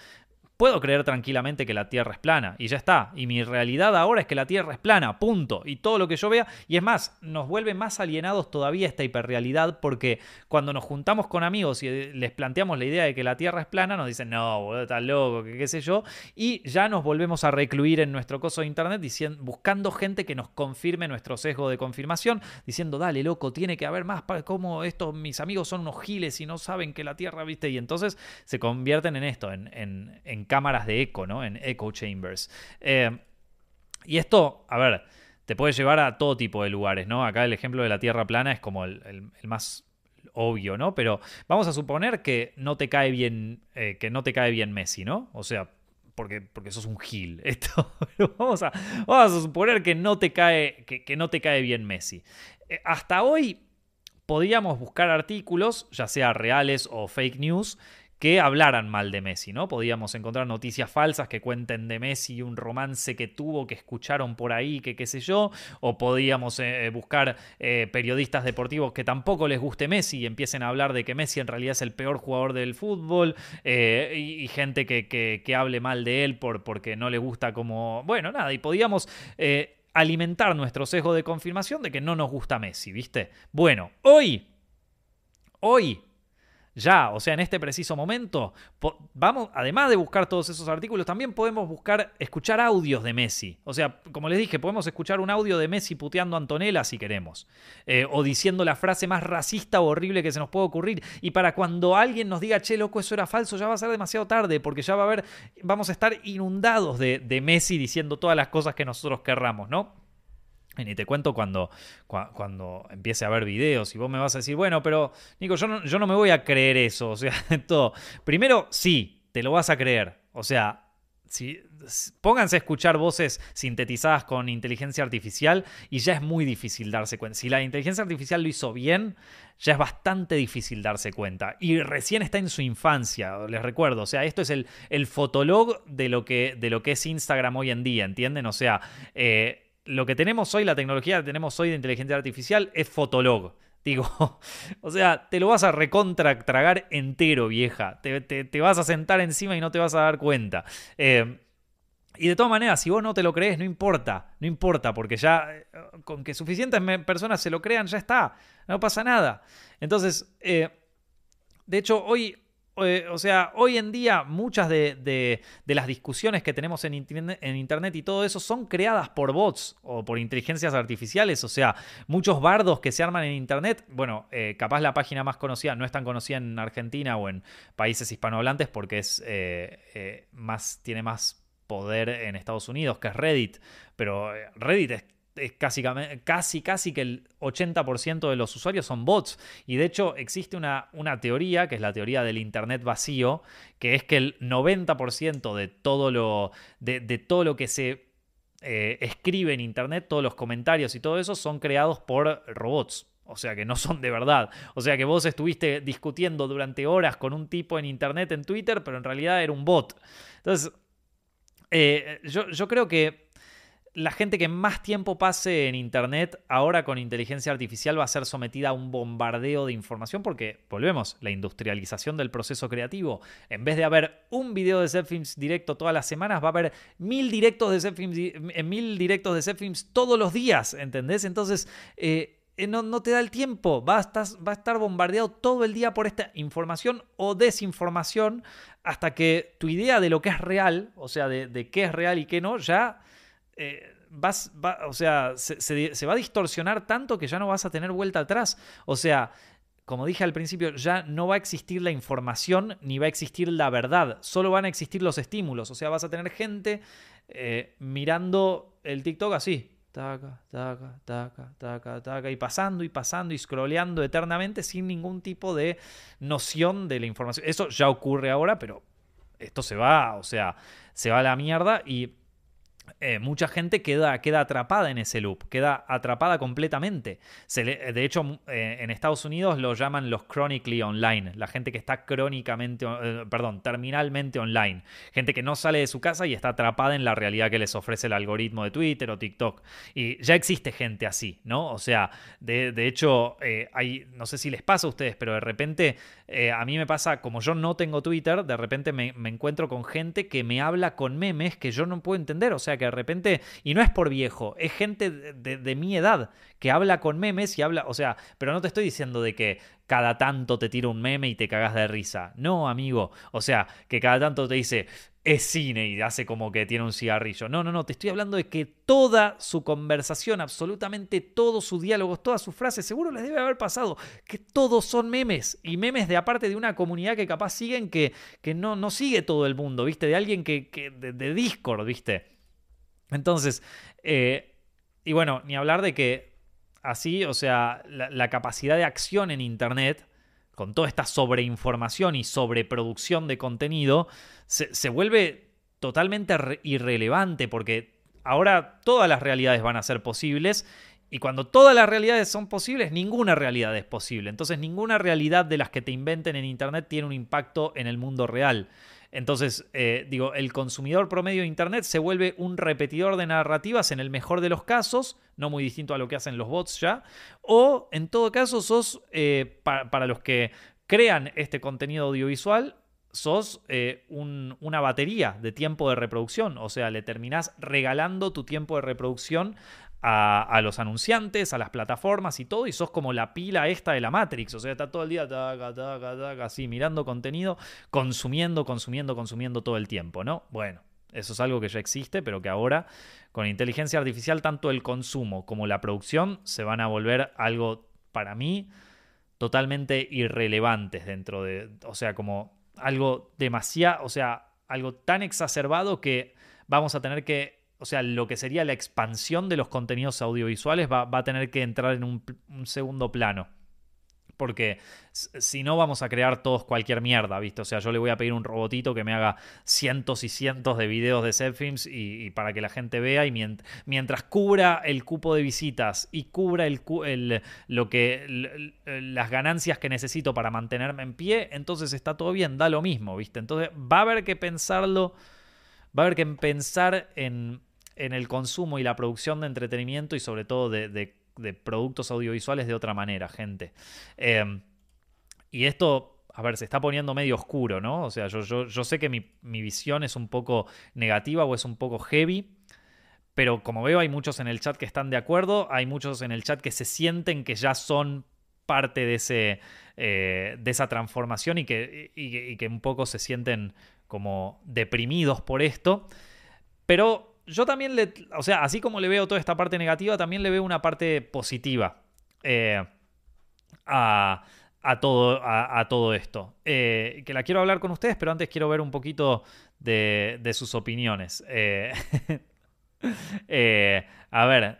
puedo creer tranquilamente que la Tierra es plana y ya está. Y mi realidad ahora es que la Tierra es plana, punto. Y todo lo que yo vea, y es más, nos vuelve más alienados todavía esta hiperrealidad porque cuando nos juntamos con amigos y les planteamos la idea de que la Tierra es plana, nos dicen, no, boludo, estás loco, qué sé yo. Y ya nos volvemos a recluir en nuestro coso de internet diciendo, buscando gente que nos confirme nuestro sesgo de confirmación, diciendo, dale, loco, tiene que haber más, para cómo estos mis amigos son unos giles y no saben que la Tierra, viste, y entonces se convierten en esto, en, en cámaras de eco, ¿no? En echo chambers. Eh, y esto, a ver, te puede llevar a todo tipo de lugares, ¿no? Acá el ejemplo de la Tierra plana es como el, más obvio, ¿no? Pero vamos a suponer que no te cae bien, eh, que no te cae bien Messi, ¿no? O sea, porque, porque sos un gil. Esto, vamos, a, vamos a suponer que no te cae, que, no te cae bien Messi. Eh, hasta hoy podíamos buscar artículos, ya sea reales o fake news, que hablaran mal de Messi, ¿no? Podíamos encontrar noticias falsas que cuenten de Messi un romance que tuvo, que escucharon por ahí, que qué sé yo, o podíamos eh, buscar eh, periodistas deportivos que tampoco les guste Messi y empiecen a hablar de que Messi en realidad es el peor jugador del fútbol, eh, y, gente que, que, hable mal de él por, porque no le gusta como... Bueno, nada, y podíamos alimentar nuestro sesgo de confirmación de que no nos gusta Messi, ¿viste? Bueno, hoy, hoy ya, o sea, en este preciso momento, vamos, además de buscar todos esos artículos, también podemos buscar, escuchar audios de Messi. O sea, como les dije, podemos escuchar un audio de Messi puteando a Antonella si queremos. Eh, o diciendo la frase más racista o horrible que se nos puede ocurrir. Y para cuando alguien nos diga, che, loco, eso era falso, ya va a ser demasiado tarde, porque ya va a haber, vamos a estar inundados de, de Messi diciendo todas las cosas que nosotros querramos, ¿no? Y ni te cuento cuando, cuando empiece a ver videos y vos me vas a decir, bueno, pero Nico, yo no, yo no me voy a creer eso. O sea, todo. Primero, sí, te lo vas a creer. O sea, si, pónganse a escuchar voces sintetizadas con inteligencia artificial y ya es muy difícil darse cuenta. Si la inteligencia artificial lo hizo bien, ya es bastante difícil darse cuenta. Y recién está en su infancia, les recuerdo. O sea, esto es el, el fotolog de lo, que, de lo que es Instagram hoy en día, ¿entienden? O sea, eh, lo que tenemos hoy, la tecnología que tenemos hoy de inteligencia artificial es Fotolog. Digo, o sea, te lo vas a recontra tragar entero, vieja. Te, vas a sentar encima y no te vas a dar cuenta. Eh, y de todas maneras, si vos no te lo crees, no importa, no importa, porque ya eh, con que suficientes personas se lo crean, ya está, no pasa nada. Entonces, eh, de hecho, hoy, eh, o sea, hoy en día muchas de, las discusiones que tenemos en internet, en internet, y todo eso son creadas por bots o por inteligencias artificiales. O sea, muchos bardos que se arman en Internet, bueno, eh, capaz la página más conocida no es tan conocida en Argentina o en países hispanohablantes porque es, eh, más, tiene más poder en Estados Unidos, que es Reddit. Pero Reddit es es casi, casi, casi que el 80% de los usuarios son bots. Y de hecho existe una, una, teoría, que es la teoría del Internet vacío, que es que el 90% de todo lo, de, todo lo que se eh, escribe en Internet, todos los comentarios y todo eso, son creados por robots. O sea que no son de verdad. O sea que vos estuviste discutiendo durante horas con un tipo en Internet, en Twitter, pero en realidad era un bot. Entonces, eh, yo, yo creo que la gente que más tiempo pase en Internet ahora con inteligencia artificial va a ser sometida a un bombardeo de información porque, volvemos, la industrialización del proceso creativo. En vez de haber un video de Zepfilms directo todas las semanas, va a haber mil directos de Zepfilms, eh, mil directos de todos los días, ¿entendés? Entonces... Eh, eh, no, te da el tiempo, va a, estar, va a, estar, bombardeado todo el día por esta información o desinformación hasta que tu idea de lo que es real, o sea, de, de qué es real y qué no, ya eh, vas, o sea, se, va a distorsionar tanto que ya no vas a tener vuelta atrás. O sea, como dije al principio, ya no va a existir la información ni va a existir la verdad, solo van a existir los estímulos. O sea, vas a tener gente eh, mirando el TikTok así. Taca, taca, taca, taca, taca, y pasando y pasando y scrolleando eternamente sin ningún tipo de noción de la información. Eso ya ocurre ahora, pero esto se va, o sea, se va a la mierda y eh, mucha gente queda, queda, atrapada en ese loop, queda atrapada completamente. de hecho, eh, en Estados Unidos lo llaman los chronically online, la gente que está crónicamente, eh, perdón, terminalmente online. Gente que no sale de su casa y está atrapada en la realidad que les ofrece el algoritmo de Twitter o TikTok. Y ya existe gente así, ¿no? O sea, de, hecho, hay, no sé si les pasa a ustedes, pero de repente a mí me pasa, como yo no tengo Twitter, de repente me, me encuentro con gente que me habla con memes que yo no puedo entender. O sea, que de repente, y no es por viejo, es gente de, mi edad que habla con memes y habla, o sea, pero no te estoy diciendo de que cada tanto te tira un meme y te cagas de risa. No, amigo. O sea, que cada tanto te dice, es cine y hace como que tiene un cigarrillo. No, no, no, te estoy hablando de que toda su conversación, absolutamente todos sus diálogos, todas sus frases, seguro les debe haber pasado, que todos son memes y memes de aparte de una comunidad que capaz siguen que, que no, no sigue todo el mundo, ¿viste? De alguien que, que de Discord, ¿viste? Entonces, eh, y bueno, ni hablar de que así, o sea, la, capacidad de acción en Internet, con toda esta sobreinformación y sobreproducción de contenido, se, vuelve totalmente irrelevante porque ahora todas las realidades van a ser posibles y cuando todas las realidades son posibles, ninguna realidad es posible. Entonces, ninguna realidad de las que te inventen en Internet tiene un impacto en el mundo real. Entonces, eh, digo, el consumidor promedio de Internet se vuelve un repetidor de narrativas en el mejor de los casos, no muy distinto a lo que hacen los bots ya, o en todo caso sos, eh, para los que crean este contenido audiovisual, sos eh, una batería de tiempo de reproducción, o sea, le terminás regalando tu tiempo de reproducción a, los anunciantes, a las plataformas y todo, y sos como la pila esta de la Matrix, o sea, está todo el día así mirando contenido, consumiendo, consumiendo, consumiendo todo el tiempo, ¿no? Bueno, eso es algo que ya existe, pero que ahora con inteligencia artificial tanto el consumo como la producción se van a volver algo para mí totalmente irrelevantes dentro de, o sea, como algo demasiado, o sea, algo tan exacerbado que vamos a tener que o sea, lo que sería la expansión de los contenidos audiovisuales va, a tener que entrar en un, segundo plano. Porque si no vamos a crear todos cualquier mierda, ¿viste? O sea, yo le voy a pedir un robotito que me haga cientos y cientos de videos de selfies y, y para que la gente vea y mientras cubra el cupo de visitas y cubra el, lo que, las ganancias que necesito para mantenerme en pie, entonces está todo bien, da lo mismo, ¿viste? Entonces va a haber que pensarlo, va a haber que pensar en en el consumo y la producción de entretenimiento y sobre todo de, productos audiovisuales de otra manera, gente. Em, y esto, a ver, se está poniendo medio oscuro, ¿no? O sea, yo, yo, sé que mi, visión es un poco negativa o es un poco heavy. Pero como veo, hay muchos en el chat que están de acuerdo, hay muchos en el chat que se sienten que ya son parte de, ese, eh, de esa transformación y que, y que un poco se sienten como deprimidos por esto. Pero yo también le, o sea, así como le veo toda esta parte negativa, también le veo una parte positiva eh, a, todo, a, todo, esto. Eh, que la quiero hablar con ustedes, pero antes quiero ver un poquito de, sus opiniones. Eh, a ver,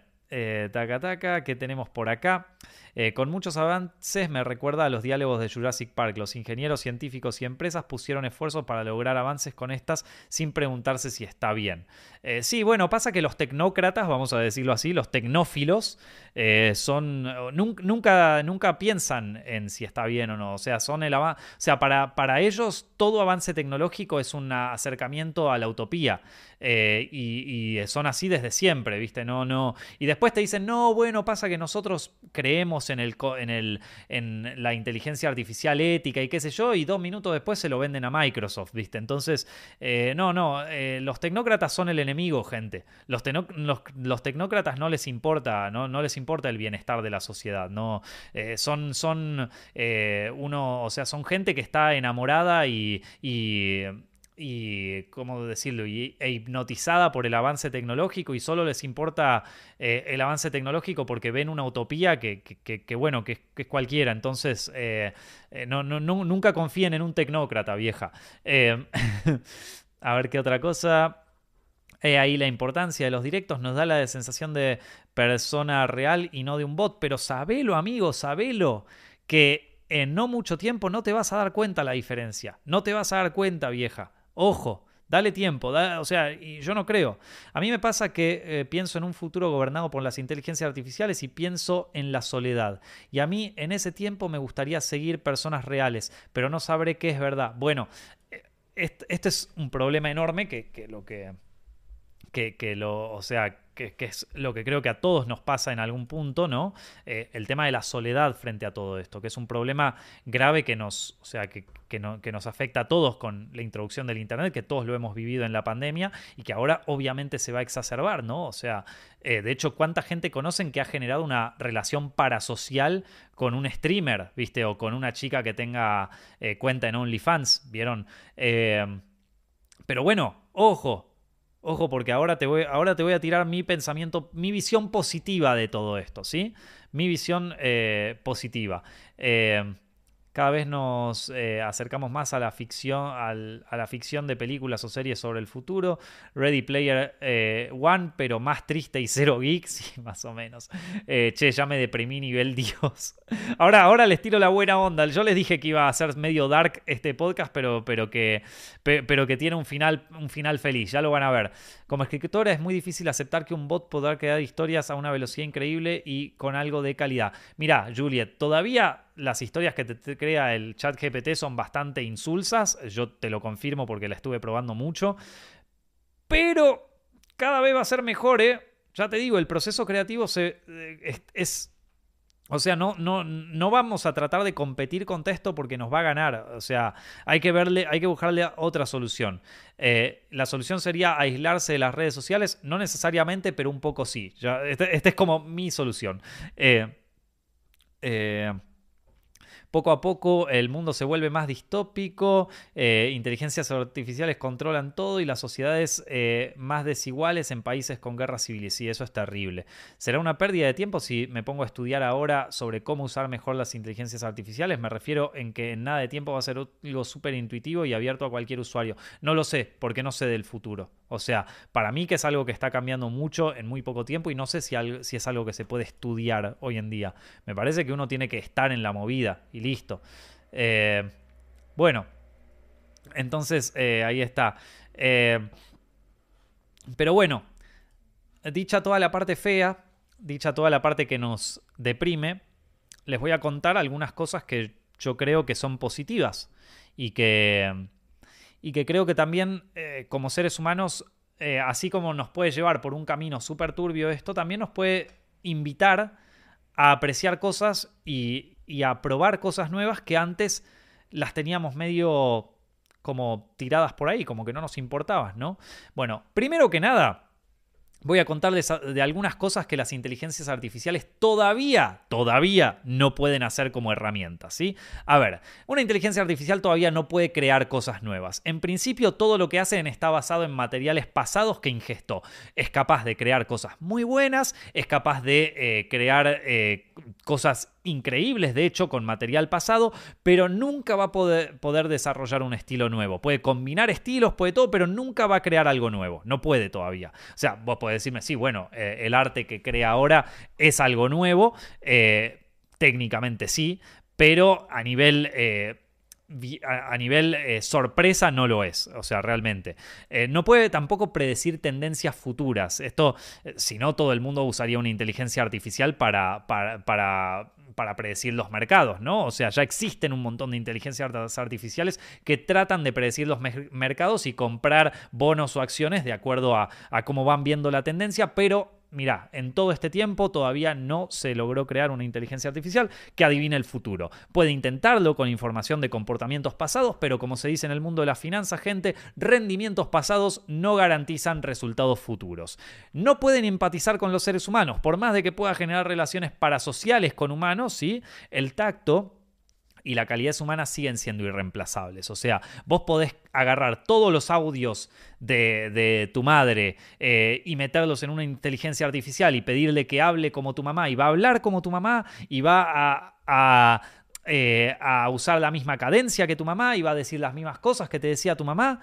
taca taca, ¿qué tenemos por acá? Eh, con muchos avances me recuerda a los diálogos de Jurassic Park. Los ingenieros científicos y empresas pusieron esfuerzos para lograr avances con estas sin preguntarse si está bien. Eh, sí, bueno, pasa que los tecnócratas, vamos a decirlo así, los tecnófilos, eh, son nunca, nunca piensan en si está bien o no. O sea, son el o sea, para, para ellos todo avance tecnológico es un acercamiento a la utopía. y, y, son así desde siempre, ¿viste? No, no. Y después te dicen, no, bueno, pasa que nosotros creemos en, el, en, el, en la inteligencia artificial ética y qué sé yo, y dos minutos después se lo venden a Microsoft, ¿viste? Entonces, eh, no, no, eh, los tecnócratas son el enemigo, gente. Los, los, tecnócratas no les importa, no, no les importa el bienestar de la sociedad, no, eh, son, son uno, o sea, son gente que está enamorada y, ¿cómo decirlo?, e hipnotizada por el avance tecnológico y solo les importa eh, el avance tecnológico porque ven una utopía que, bueno, que, es cualquiera. Entonces, eh, eh, no, no, nunca confíen en un tecnócrata, vieja. a ver qué otra cosa. ahí la importancia de los directos nos da la sensación de persona real y no de un bot. Pero sabelo, amigo, sabelo, que en no mucho tiempo no te vas a dar cuenta la diferencia. No te vas a dar cuenta, vieja. Ojo, Dale tiempo, o sea, y yo no creo. A mí me pasa que eh, pienso en un futuro gobernado por las inteligencias artificiales y pienso en la soledad. Y a mí en ese tiempo me gustaría seguir personas reales, pero no sabré qué es verdad. Bueno, eh, este, es un problema enorme que, lo que, que, que lo, o sea, que, es lo que creo que a todos nos pasa en algún punto, ¿no? Eh, el tema de la soledad frente a todo esto, que es un problema grave que nos, o sea, que, que, nos afecta a todos con la introducción del Internet, que todos lo hemos vivido en la pandemia y que ahora obviamente se va a exacerbar, ¿no? O sea, eh, de hecho, ¿cuánta gente conocen que ha generado una relación parasocial con un streamer, ¿viste? O con una chica que tenga eh, cuenta en OnlyFans, ¿vieron? pero bueno, ojo, Ojo, porque ahora te, voy, ahora te voy a tirar mi pensamiento, mi visión positiva de todo esto, ¿sí? Mi visión eh, positiva. Eh, cada vez nos eh, acercamos más a la ficción, a la ficción de películas o series sobre el futuro. Ready Player eh, One, pero más triste y cero geek, sí, más o menos. Eh, che, ya me deprimí nivel Dios. Ahora, ahora les tiro la buena onda. Yo les dije que iba a ser medio dark este podcast, pero, pero, que, pero que tiene un final, un final feliz. Ya lo van a ver. Como escritora es muy difícil aceptar que un bot podrá crear historias a una velocidad increíble y con algo de calidad. Mira, Juliet, todavía las historias que te, crea el chat GPT son bastante insulsas, yo te lo confirmo porque la estuve probando mucho, pero cada vez va a ser mejor, ¿eh? Ya te digo, el proceso creativo se, eh, es, o sea, no, no, no vamos a tratar de competir con esto porque nos va a ganar. O sea, hay que verle, hay que buscarle otra solución. Eh, la solución sería aislarse de las redes sociales, no necesariamente, pero un poco sí. Esta este es como mi solución. eh, eh poco a poco el mundo se vuelve más distópico, eh, inteligencias artificiales controlan todo y las sociedades eh, más desiguales en países con guerras civiles. Y eso es terrible. Será una pérdida de tiempo si me pongo a estudiar ahora sobre cómo usar mejor las inteligencias artificiales. Me refiero en que en nada de tiempo va a ser algo súper intuitivo y abierto a cualquier usuario. No lo sé, porque no sé del futuro. O sea, para mí que es algo que está cambiando mucho en muy poco tiempo y no sé si, si es algo que se puede estudiar hoy en día. Me parece que uno tiene que estar en la movida y listo. Eh, bueno, entonces eh, ahí está. Eh, pero bueno, dicha toda la parte fea, dicha toda la parte que nos deprime, les voy a contar algunas cosas que yo creo que son positivas y que y que creo que también como seres humanos, así como nos puede llevar por un camino súper turbio esto, también nos puede invitar a apreciar cosas y, y a probar cosas nuevas que antes las teníamos medio como tiradas por ahí, como que no nos importaban, ¿no? Bueno, primero que nada, voy a contarles de algunas cosas que las inteligencias artificiales todavía, todavía no pueden hacer como herramientas, ¿sí? A ver, una inteligencia artificial todavía no puede crear cosas nuevas. En principio, todo lo que hacen está basado en materiales pasados que ingestó. Es capaz de crear cosas muy buenas, es capaz de eh, crear eh, cosas increíbles, de hecho, con material pasado, pero nunca va a poder, poder, desarrollar un estilo nuevo. Puede combinar estilos, puede todo, pero nunca va a crear algo nuevo. No puede todavía. O sea, vos podés decirme, sí, bueno, eh, el arte que crea ahora es algo nuevo. Eh, técnicamente sí, pero a nivel... Eh, a nivel sorpresa no lo es, o sea, realmente. no puede tampoco predecir tendencias futuras. Esto, si no, todo el mundo usaría una inteligencia artificial para, para, para para predecir los mercados, ¿no? O sea, ya existen un montón de inteligencias artificiales que tratan de predecir los mercados y comprar bonos o acciones de acuerdo a, a cómo van viendo la tendencia, pero Mira, en todo este tiempo todavía no se logró crear una inteligencia artificial que adivine el futuro. Puede intentarlo con información de comportamientos pasados, pero como se dice en el mundo de la finanza, gente, rendimientos pasados no garantizan resultados futuros. No pueden empatizar con los seres humanos, por más de que pueda generar relaciones parasociales con humanos, ¿sí? El tacto y la calidad humana siguen siendo irreemplazables. O sea, vos podés agarrar todos los audios de, tu madre eh, y meterlos en una inteligencia artificial y pedirle que hable como tu mamá y va a hablar como tu mamá y va a, eh, a usar la misma cadencia que tu mamá y va a decir las mismas cosas que te decía tu mamá,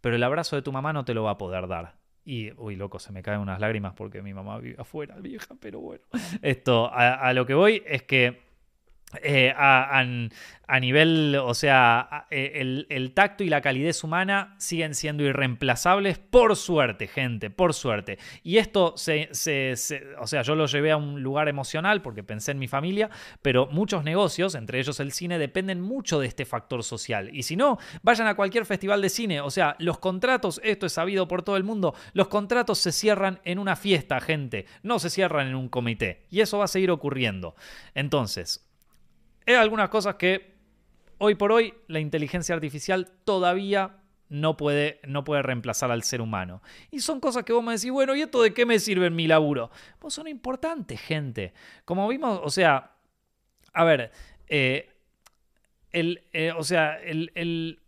pero el abrazo de tu mamá no te lo va a poder dar. Y, uy, loco, se me caen unas lágrimas porque mi mamá vive afuera, vieja, pero bueno. Esto, a lo que voy es que eh, a, nivel, o sea, eh, el, tacto y la calidez humana siguen siendo irreemplazables, por suerte, gente, por suerte. Y esto, se, o sea, yo lo llevé a un lugar emocional porque pensé en mi familia, pero muchos negocios, entre ellos el cine, dependen mucho de este factor social. Y si no, vayan a cualquier festival de cine, o sea, los contratos, esto es sabido por todo el mundo, los contratos se cierran en una fiesta, gente, no se cierran en un comité. Y eso va a seguir ocurriendo. Entonces, hay algunas cosas que hoy por hoy la inteligencia artificial todavía no puede, no puede reemplazar al ser humano. Y son cosas que vos me decís, bueno, ¿y esto de qué me sirve en mi laburo? Pues son importantes, gente. Como vimos, o sea, a ver, eh, el, eh, o sea, el,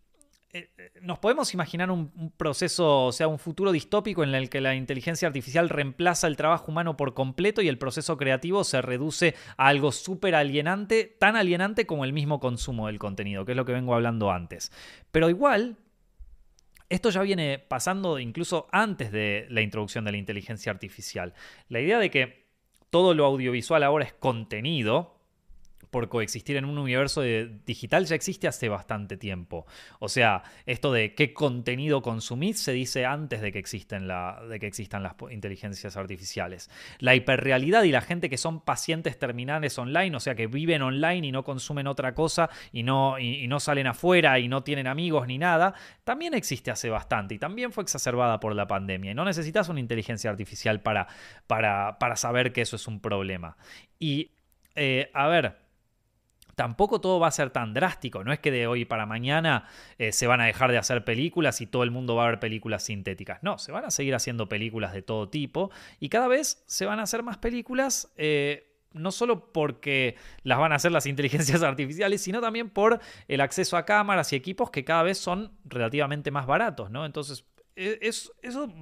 nos podemos imaginar un, proceso, o sea, un futuro distópico en el que la inteligencia artificial reemplaza el trabajo humano por completo y el proceso creativo se reduce a algo súper alienante, tan alienante como el mismo consumo del contenido, que es lo que vengo hablando antes. Pero igual, esto ya viene pasando incluso antes de la introducción de la inteligencia artificial. La idea de que todo lo audiovisual ahora es contenido, por coexistir en un universo digital ya existe hace bastante tiempo. O sea, esto de qué contenido consumís se dice antes de que, existen la, de que existan las inteligencias artificiales. La hiperrealidad y la gente que son pacientes terminales online, o sea, que viven online y no consumen otra cosa y no, y, no salen afuera y no tienen amigos ni nada, también existe hace bastante y también fue exacerbada por la pandemia. Y no necesitas una inteligencia artificial para, para, para saber que eso es un problema. Y, eh, a ver, tampoco todo va a ser tan drástico. No es que de hoy para mañana eh, se van a dejar de hacer películas y todo el mundo va a ver películas sintéticas. No, se van a seguir haciendo películas de todo tipo y cada vez se van a hacer más películas. Eh, no solo porque las van a hacer las inteligencias artificiales, sino también por el acceso a cámaras y equipos que cada vez son relativamente más baratos, ¿no? Entonces, e, eso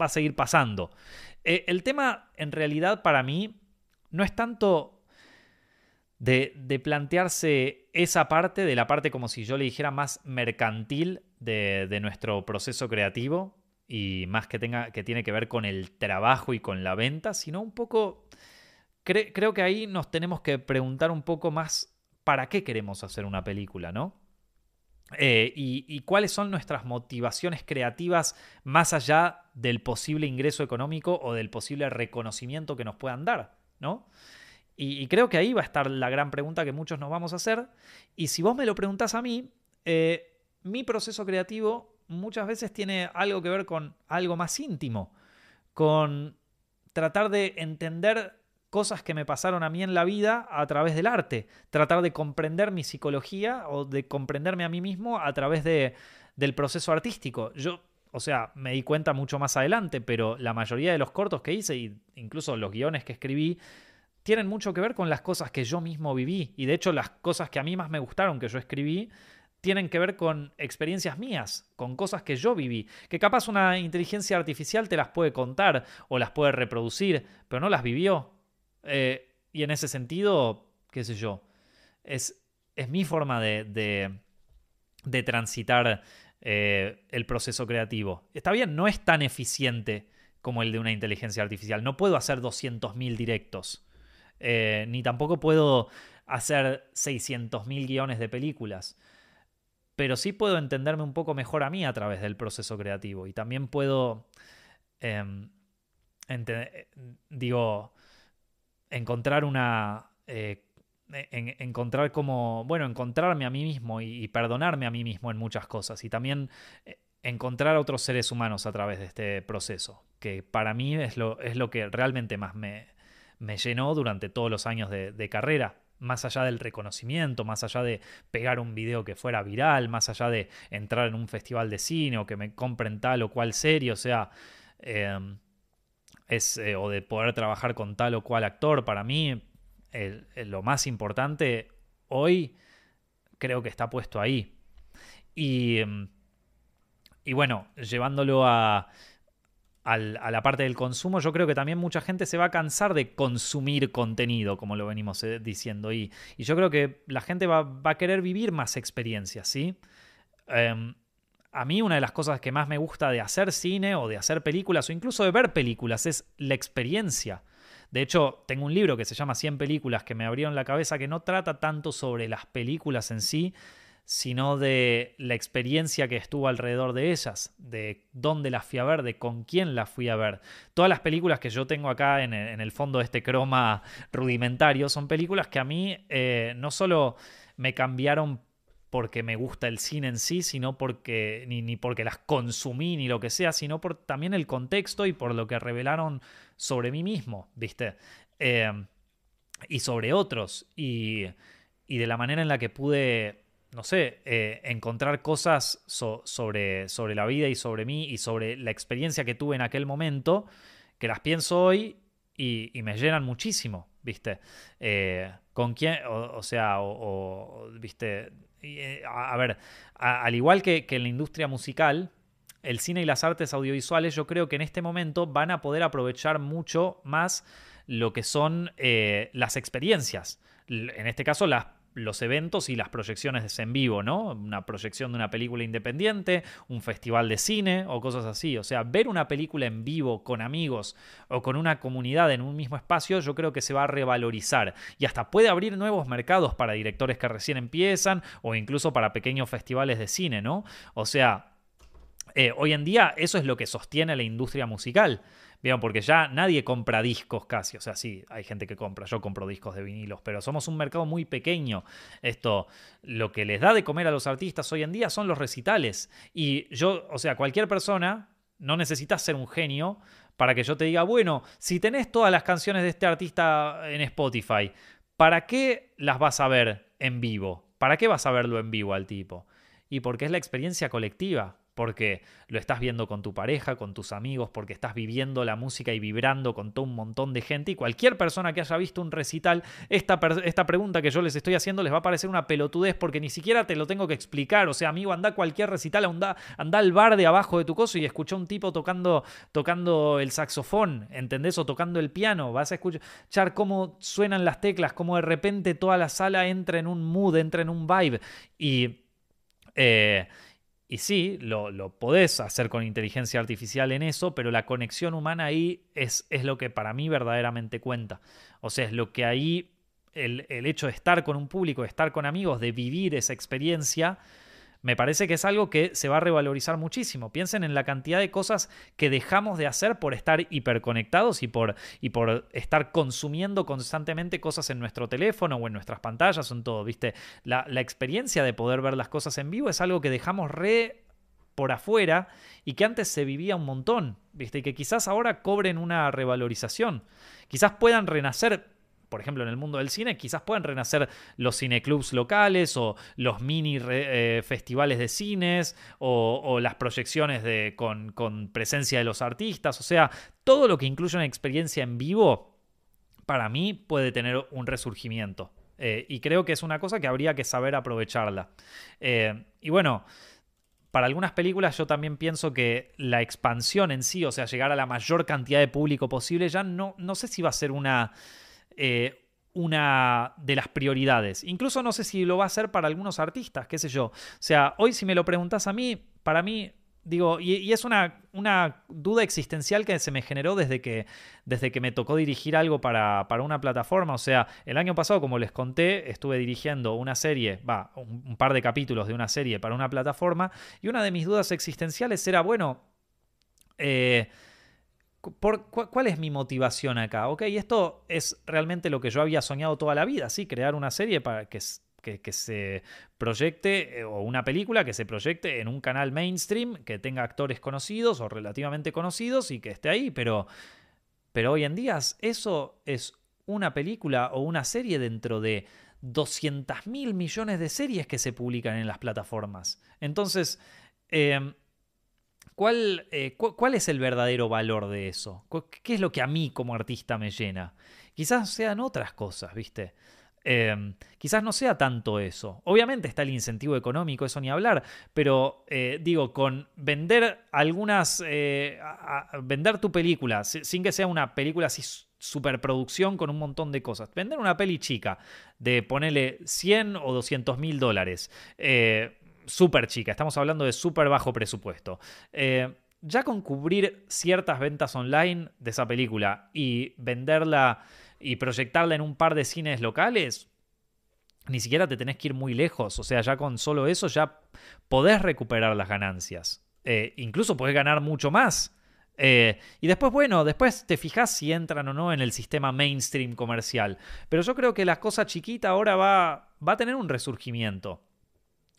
va a seguir pasando. Eh, el tema, en realidad, para mí, no es tanto de, plantearse esa parte, de la parte como si yo le dijera más mercantil de, nuestro proceso creativo y más que, tenga, que tiene que ver con el trabajo y con la venta, sino un poco, creo que ahí nos tenemos que preguntar un poco más para qué queremos hacer una película, ¿no? Eh, y, cuáles son nuestras motivaciones creativas más allá del posible ingreso económico o del posible reconocimiento que nos puedan dar, ¿no? Y, creo que ahí va a estar la gran pregunta que muchos nos vamos a hacer. Y si vos me lo preguntás a mí, eh, mi proceso creativo muchas veces tiene algo que ver con algo más íntimo, con tratar de entender cosas que me pasaron a mí en la vida a través del arte, tratar de comprender mi psicología o de comprenderme a mí mismo a través de, del proceso artístico. Yo, o sea, me di cuenta mucho más adelante, pero la mayoría de los cortos que hice, incluso los guiones que escribí, tienen mucho que ver con las cosas que yo mismo viví. Y de hecho las cosas que a mí más me gustaron que yo escribí tienen que ver con experiencias mías, con cosas que yo viví, que capaz una inteligencia artificial te las puede contar o las puede reproducir, pero no las vivió. Eh, y en ese sentido, qué sé yo, es, es mi forma de, de, transitar eh, el proceso creativo. Está bien, no es tan eficiente como el de una inteligencia artificial. No puedo hacer 200.000 directos. Eh, ni tampoco puedo hacer 600.000 guiones de películas. Pero sí puedo entenderme un poco mejor a mí a través del proceso creativo. Y también puedo, em, digo, encontrar una... Eh, encontrar como, bueno, encontrarme a mí mismo y, perdonarme a mí mismo en muchas cosas. Y también eh, encontrar a otros seres humanos a través de este proceso. Que para mí es lo, es lo que realmente más me, me llenó durante todos los años de, carrera más allá del reconocimiento, más allá de pegar un video que fuera viral, más allá de entrar en un festival de cine o que me compren tal o cual serie, o sea, em, es, eh, o de poder trabajar con tal o cual actor, para mí lo más importante hoy creo que está puesto ahí. Y, em, y bueno, llevándolo a a la parte del consumo, yo creo que también mucha gente se va a cansar de consumir contenido, como lo venimos eh, diciendo. Y, y yo creo que la gente va, a querer vivir más experiencias, ¿sí? Em, a mí una de las cosas que más me gusta de hacer cine o de hacer películas o incluso de ver películas es la experiencia De hecho, tengo un libro que se llama 100 películas que me abrieron la cabeza que no trata tanto sobre las películas en sí, sino de la experiencia que estuvo alrededor de ellas, de dónde las fui a ver, de con quién las fui a ver. Todas las películas que yo tengo acá en el, fondo de este croma rudimentario son películas que a mí eh, no solo me cambiaron porque me gusta el cine en sí, sino porque ni, porque las consumí ni lo que sea, sino por también el contexto y por lo que revelaron sobre mí mismo, ¿viste? Eh, y sobre otros, y, y de la manera en la que pude no sé, eh, encontrar cosas sobre, sobre la vida y sobre mí y sobre la experiencia que tuve en aquel momento, que las pienso hoy y, me llenan muchísimo, ¿viste? Eh, ¿Con quién? O, sea, o, ¿viste? Eh, a, ver, al igual que, en la industria musical, el cine y las artes audiovisuales yo creo que en este momento van a poder aprovechar mucho más lo que son las experiencias. En este caso, las los eventos y las proyecciones en vivo, ¿no? Una proyección de una película independiente, un festival de cine o cosas así. O sea, ver una película en vivo con amigos o con una comunidad en un mismo espacio, yo creo que se va a revalorizar y hasta puede abrir nuevos mercados para directores que recién empiezan o incluso para pequeños festivales de cine, ¿no? O sea, eh, hoy en día eso es lo que sostiene la industria musical. Porque ya nadie compra discos casi. O sea, sí, hay gente que compra. Yo compro discos de vinilos, pero somos un mercado muy pequeño. Esto, lo que les da de comer a los artistas hoy en día son los recitales. Y yo, o sea, cualquier persona, no necesitas ser un genio para que yo te diga, bueno, si tenés todas las canciones de este artista en Spotify, ¿para qué las vas a ver en vivo? ¿Para qué vas a verlo en vivo al tipo? Y porque es la experiencia colectiva porque lo estás viendo con tu pareja, con tus amigos, porque estás viviendo la música y vibrando con todo un montón de gente. Y cualquier persona que haya visto un recital, esta, esta pregunta que yo les estoy haciendo les va a parecer una pelotudez porque ni siquiera te lo tengo que explicar. O sea, amigo, anda a cualquier recital, anda, anda al bar de abajo de tu coso y escucha a un tipo tocando, tocando el saxofón, ¿entendés? O tocando el piano. Vas a escuchar cómo suenan las teclas, cómo de repente toda la sala entra en un mood, entra en un vibe. Y... Eh, y sí, lo, lo, podés hacer con inteligencia artificial en eso, pero la conexión humana ahí es, es lo que para mí verdaderamente cuenta. O sea, es lo que ahí, el, el hecho de estar con un público, de estar con amigos, de vivir esa experiencia, me parece que es algo que se va a revalorizar muchísimo. Piensen en la cantidad de cosas que dejamos de hacer por estar hiperconectados y por, y por estar consumiendo constantemente cosas en nuestro teléfono o en nuestras pantallas en todo, ¿viste? La, la experiencia de poder ver las cosas en vivo es algo que dejamos re por afuera y que antes se vivía un montón, ¿viste? Y que quizás ahora cobren una revalorización. Quizás puedan renacer por ejemplo, en el mundo del cine, quizás puedan renacer los cineclubs locales o los mini eh, festivales de cines o, las proyecciones de, con, presencia de los artistas. O sea, todo lo que incluye una experiencia en vivo, para mí puede tener un resurgimiento. Eh, y creo que es una cosa que habría que saber aprovecharla. Eh, y bueno, para algunas películas yo también pienso que la expansión en sí, o sea, llegar a la mayor cantidad de público posible, ya no, no sé si va a ser una eh, una de las prioridades. Incluso no sé si lo va a hacer para algunos artistas, qué sé yo. O sea, hoy si me lo preguntas a mí, para mí, digo, y, es una, una, duda existencial que se me generó desde que, desde que me tocó dirigir algo para, para, una plataforma. O sea, el año pasado, como les conté, estuve dirigiendo una serie, va, un par de capítulos de una serie para una plataforma, y una de mis dudas existenciales era, bueno, eh, ¿Cuál es mi motivación acá? Ok, esto es realmente lo que yo había soñado toda la vida, ¿sí? Crear una serie para que, que, se proyecte, eh, o una película que se proyecte en un canal mainstream, que tenga actores conocidos o relativamente conocidos y que esté ahí, pero, pero hoy en día eso es una película o una serie dentro de 200 mil millones de series que se publican en las plataformas. Entonces, em, ¿Cuál, eh, ¿Cuál es el verdadero valor de eso? ¿Qué es lo que a mí como artista me llena? Quizás sean otras cosas, ¿viste? Em, quizás no sea tanto eso. Obviamente está el incentivo económico, eso ni hablar, pero eh, digo, con vender algunas, eh, vender tu película, sin que sea una película así superproducción con un montón de cosas. Vender una peli chica de ponerle 100 o 200 mil dólares súper chica, estamos hablando de súper bajo presupuesto. Eh, ya con cubrir ciertas ventas online de esa película y venderla y proyectarla en un par de cines locales, ni siquiera te tenés que ir muy lejos. O sea, ya con solo eso ya podés recuperar las ganancias. Eh, incluso podés ganar mucho más. Eh, y después, bueno, después te fijas si entran o no en el sistema mainstream comercial. Pero yo creo que la cosa chiquita ahora va, va a tener un resurgimiento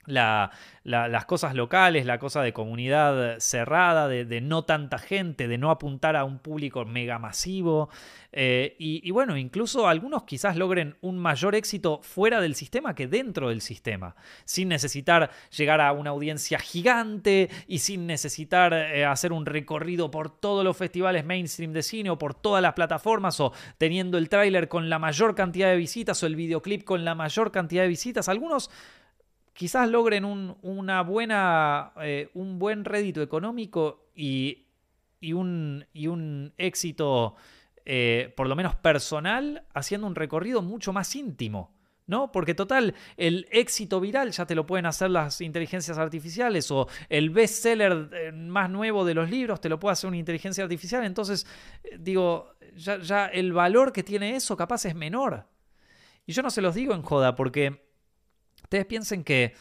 las cosas locales, la cosa de comunidad cerrada, de, no tanta gente, de no apuntar a un público mega masivo. Eh, y, bueno, incluso algunos quizás logren un mayor éxito fuera del sistema que dentro del sistema, sin necesitar llegar a una audiencia gigante y sin necesitar eh, hacer un recorrido por todos los festivales mainstream de cine o por todas las plataformas o teniendo el tráiler con la mayor cantidad de visitas o el videoclip con la mayor cantidad de visitas. Algunos quizás logren un, una buena, eh, un buen rédito económico y, un, y un, éxito, eh, por lo menos personal, haciendo un recorrido mucho más íntimo. ¿No? Porque total, el éxito viral ya te lo pueden hacer las inteligencias artificiales o el bestseller eh, más nuevo de los libros te lo puede hacer una inteligencia artificial. Entonces, digo, ya, ya el valor que tiene eso capaz es menor. Y yo no se los digo en joda porque Ustedes piensen que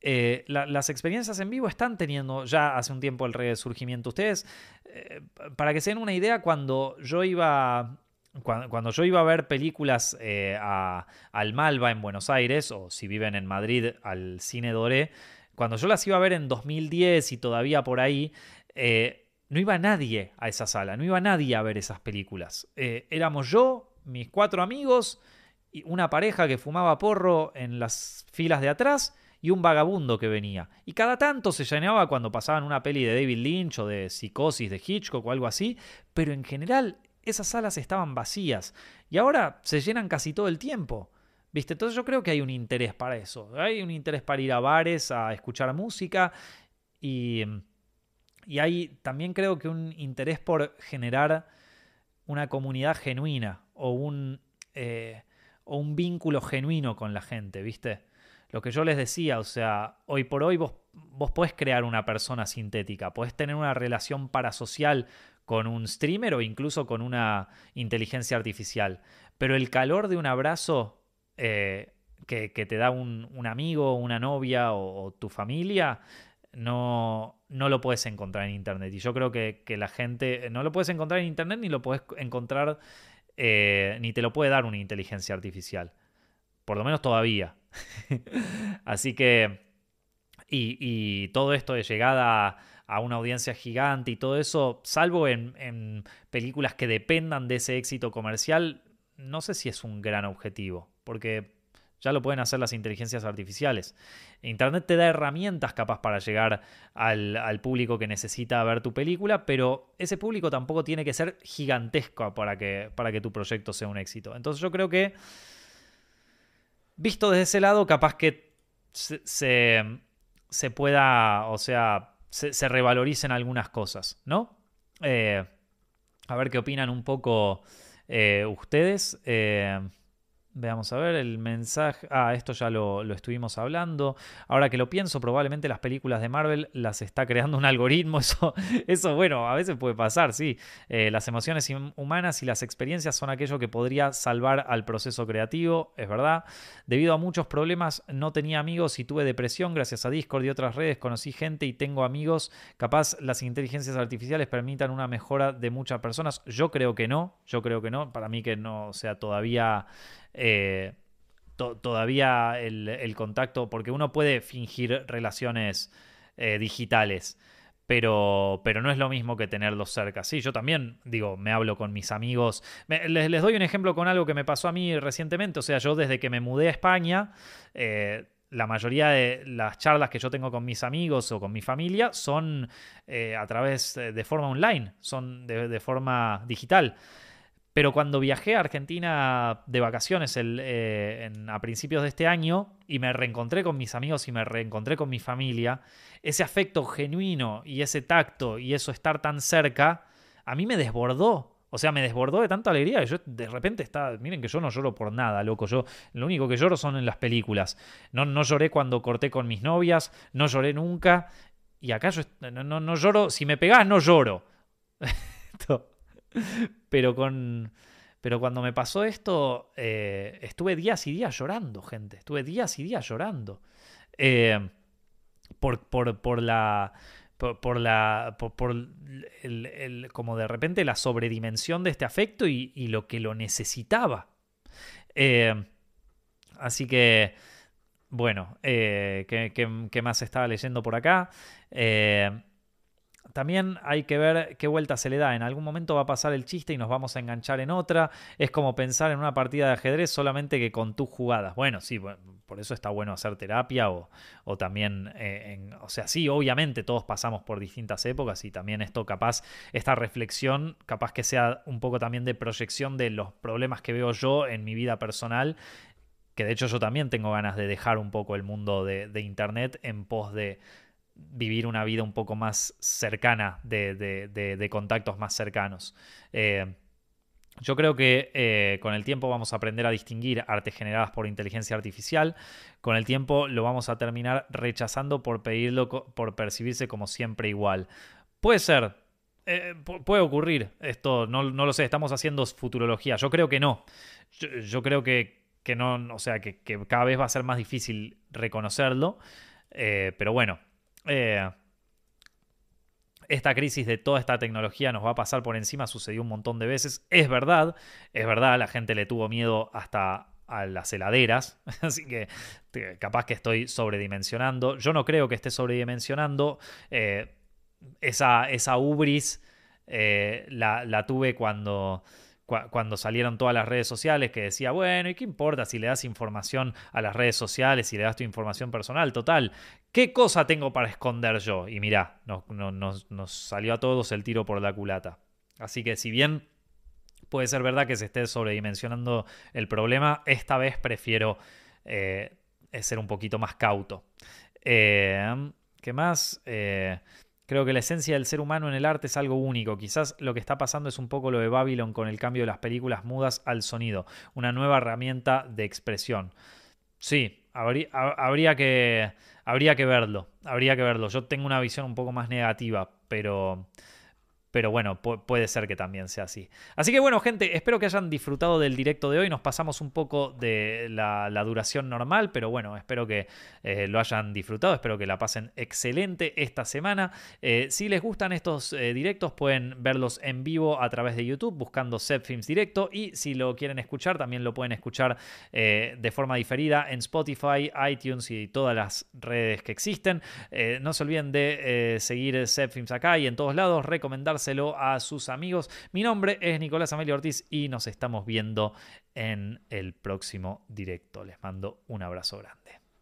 eh, las experiencias en vivo están teniendo ya hace un tiempo el resurgimiento. Ustedes, eh, para que se den una idea, cuando yo iba cuando, yo iba a ver películas eh, al Malva en Buenos Aires, o si viven en Madrid, al Cine Doré, cuando yo las iba a ver en 2010 y todavía por ahí, no iba nadie a esa sala, no iba nadie a ver esas películas. éramos yo, mis cuatro amigos, una pareja que fumaba porro en las filas de atrás y un vagabundo que venía. Y cada tanto se llenaba cuando pasaban una peli de David Lynch o de Psicosis de Hitchcock o algo así, pero en general esas salas estaban vacías y ahora se llenan casi todo el tiempo. ¿Viste? Entonces yo creo que hay un interés para eso. Hay un interés para ir a bares, a escuchar música y, y hay también creo que un interés por generar una comunidad genuina o un... Eh, o un vínculo genuino con la gente, ¿viste? Lo que yo les decía, o sea, hoy por hoy vos, vos podés crear una persona sintética, podés tener una relación parasocial con un streamer o incluso con una inteligencia artificial, pero el calor de un abrazo eh, que, te da un, amigo, una novia o, tu familia, no, no, lo puedes encontrar en Internet. Y yo creo que, que, la gente no lo puedes encontrar en Internet ni lo puedes encontrar eh, ni te lo puede dar una inteligencia artificial. Por lo menos todavía. Así que, y, todo esto de llegada a, una audiencia gigante y todo eso, salvo en, películas que dependan de ese éxito comercial, no sé si es un gran objetivo, porque ya lo pueden hacer las inteligencias artificiales. Internet te da herramientas capaz para llegar al, público que necesita ver tu película, pero ese público tampoco tiene que ser gigantesco para que, para que tu proyecto sea un éxito. Entonces yo creo que, visto desde ese lado, capaz que se, pueda, o sea, se, revaloricen algunas cosas, ¿no? Eh, a ver qué opinan un poco eh, ustedes. Eh, Veamos a ver el mensaje. Ah, esto ya lo, estuvimos hablando. Ahora que lo pienso, probablemente las películas de Marvel las está creando un algoritmo. Eso, eso bueno, a veces puede pasar, sí. Eh, las emociones humanas y las experiencias son aquello que podría salvar al proceso creativo, es verdad. Debido a muchos problemas, no tenía amigos y tuve depresión. Gracias a Discord y otras redes conocí gente y tengo amigos. Capaz las inteligencias artificiales permitan una mejora de muchas personas. Yo creo que no. Yo creo que no. Para mí que no sea todavía eh, todavía el, contacto, porque uno puede fingir relaciones eh, digitales. Pero, pero, no es lo mismo que tenerlos cerca. Sí, yo también, digo, me hablo con mis amigos. les, doy un ejemplo con algo que me pasó a mí recientemente. O sea, yo desde que me mudé a España, eh, la mayoría de las charlas que yo tengo con mis amigos o con mi familia son a través de forma online, son de forma digital. Pero cuando viajé a Argentina de vacaciones eh, a principios de este año y me reencontré con mis amigos y me reencontré con mi familia, ese afecto genuino y ese tacto y eso estar tan cerca, a mí me desbordó. O sea, me desbordó de tanta alegría yo de repente estaba. Miren que yo no lloro por nada, loco. Yo lo único que lloro son en las películas. No, no lloré cuando corté con mis novias, no lloré nunca. Y acá yo no, no, lloro, si me pegás no lloro. pero con... Pero cuando me pasó esto, eh, estuve días y días llorando, gente. Estuve días y días llorando. Eh, por, por, la. Por, la. Por, el, como de repente la sobredimensión de este afecto y, lo que lo necesitaba. Eh, así que. Bueno, ¿qué, qué, más estaba leyendo por acá? También hay que ver qué vuelta se le da. En algún momento va a pasar el chiste y nos vamos a enganchar en otra. Es como pensar en una partida de ajedrez solamente que con tus jugadas. Bueno, sí, por eso está bueno hacer terapia o, también, eh, o sea, sí, obviamente todos pasamos por distintas épocas y también esto capaz, esta reflexión, capaz que sea un poco también de proyección de los problemas que veo yo en mi vida personal que de hecho yo también tengo ganas de dejar un poco el mundo de Internet en pos de vivir una vida un poco más cercana, de, contactos más cercanos. Eh, yo creo que eh, con el tiempo vamos a aprender a distinguir artes generadas por inteligencia artificial. Con el tiempo lo vamos a terminar rechazando por pedirlo, por percibirse como siempre igual. Puede ser, eh, puede ocurrir. Esto no, lo sé. Estamos haciendo futurología. Yo creo que no. Yo, creo que, no, o sea, que, cada vez va a ser más difícil reconocerlo. pero bueno, eh, esta crisis de toda esta tecnología nos va a pasar por encima, sucedió un montón de veces. Es verdad, es verdad, la gente le tuvo miedo hasta a las heladeras, así que capaz que estoy sobredimensionando. Yo no creo que esté sobredimensionando. Eh, esa, esa ubris eh, la, la, tuve cuando cuando salieron todas las redes sociales que decía, bueno, ¿y qué importa si le das información a las redes sociales y le das tu información personal? Total, ¿qué cosa tengo para esconder yo? Y mirá, nos, salió a todos el tiro por la culata. Así que si bien puede ser verdad que se esté sobredimensionando el problema, esta vez prefiero eh, ser un poquito más cauto. Eh, ¿Qué más? Eh, Creo que la esencia del ser humano en el arte es algo único. Quizás lo que está pasando es un poco lo de Babylon con el cambio de las películas mudas al sonido, una nueva herramienta de expresión. Sí, habría, que, habría que verlo, habría que verlo. Yo tengo una visión un poco más negativa, pero pero bueno, puede ser que también sea así. Así que bueno, gente, espero que hayan disfrutado del directo de hoy. Nos pasamos un poco de la, duración normal, pero bueno, espero que eh, lo hayan disfrutado. Espero que la pasen excelente esta semana. Eh, si les gustan estos eh, directos, pueden verlos en vivo a través de YouTube buscando Films Directo. Y si lo quieren escuchar, también lo pueden escuchar de forma diferida en Spotify, iTunes y todas las redes que existen. no se olviden de seguir Films acá y en todos lados, recomendarse a sus amigos. Mi nombre es Nicolás Amelio Ortiz y nos estamos viendo en el próximo directo. Les mando un abrazo grande.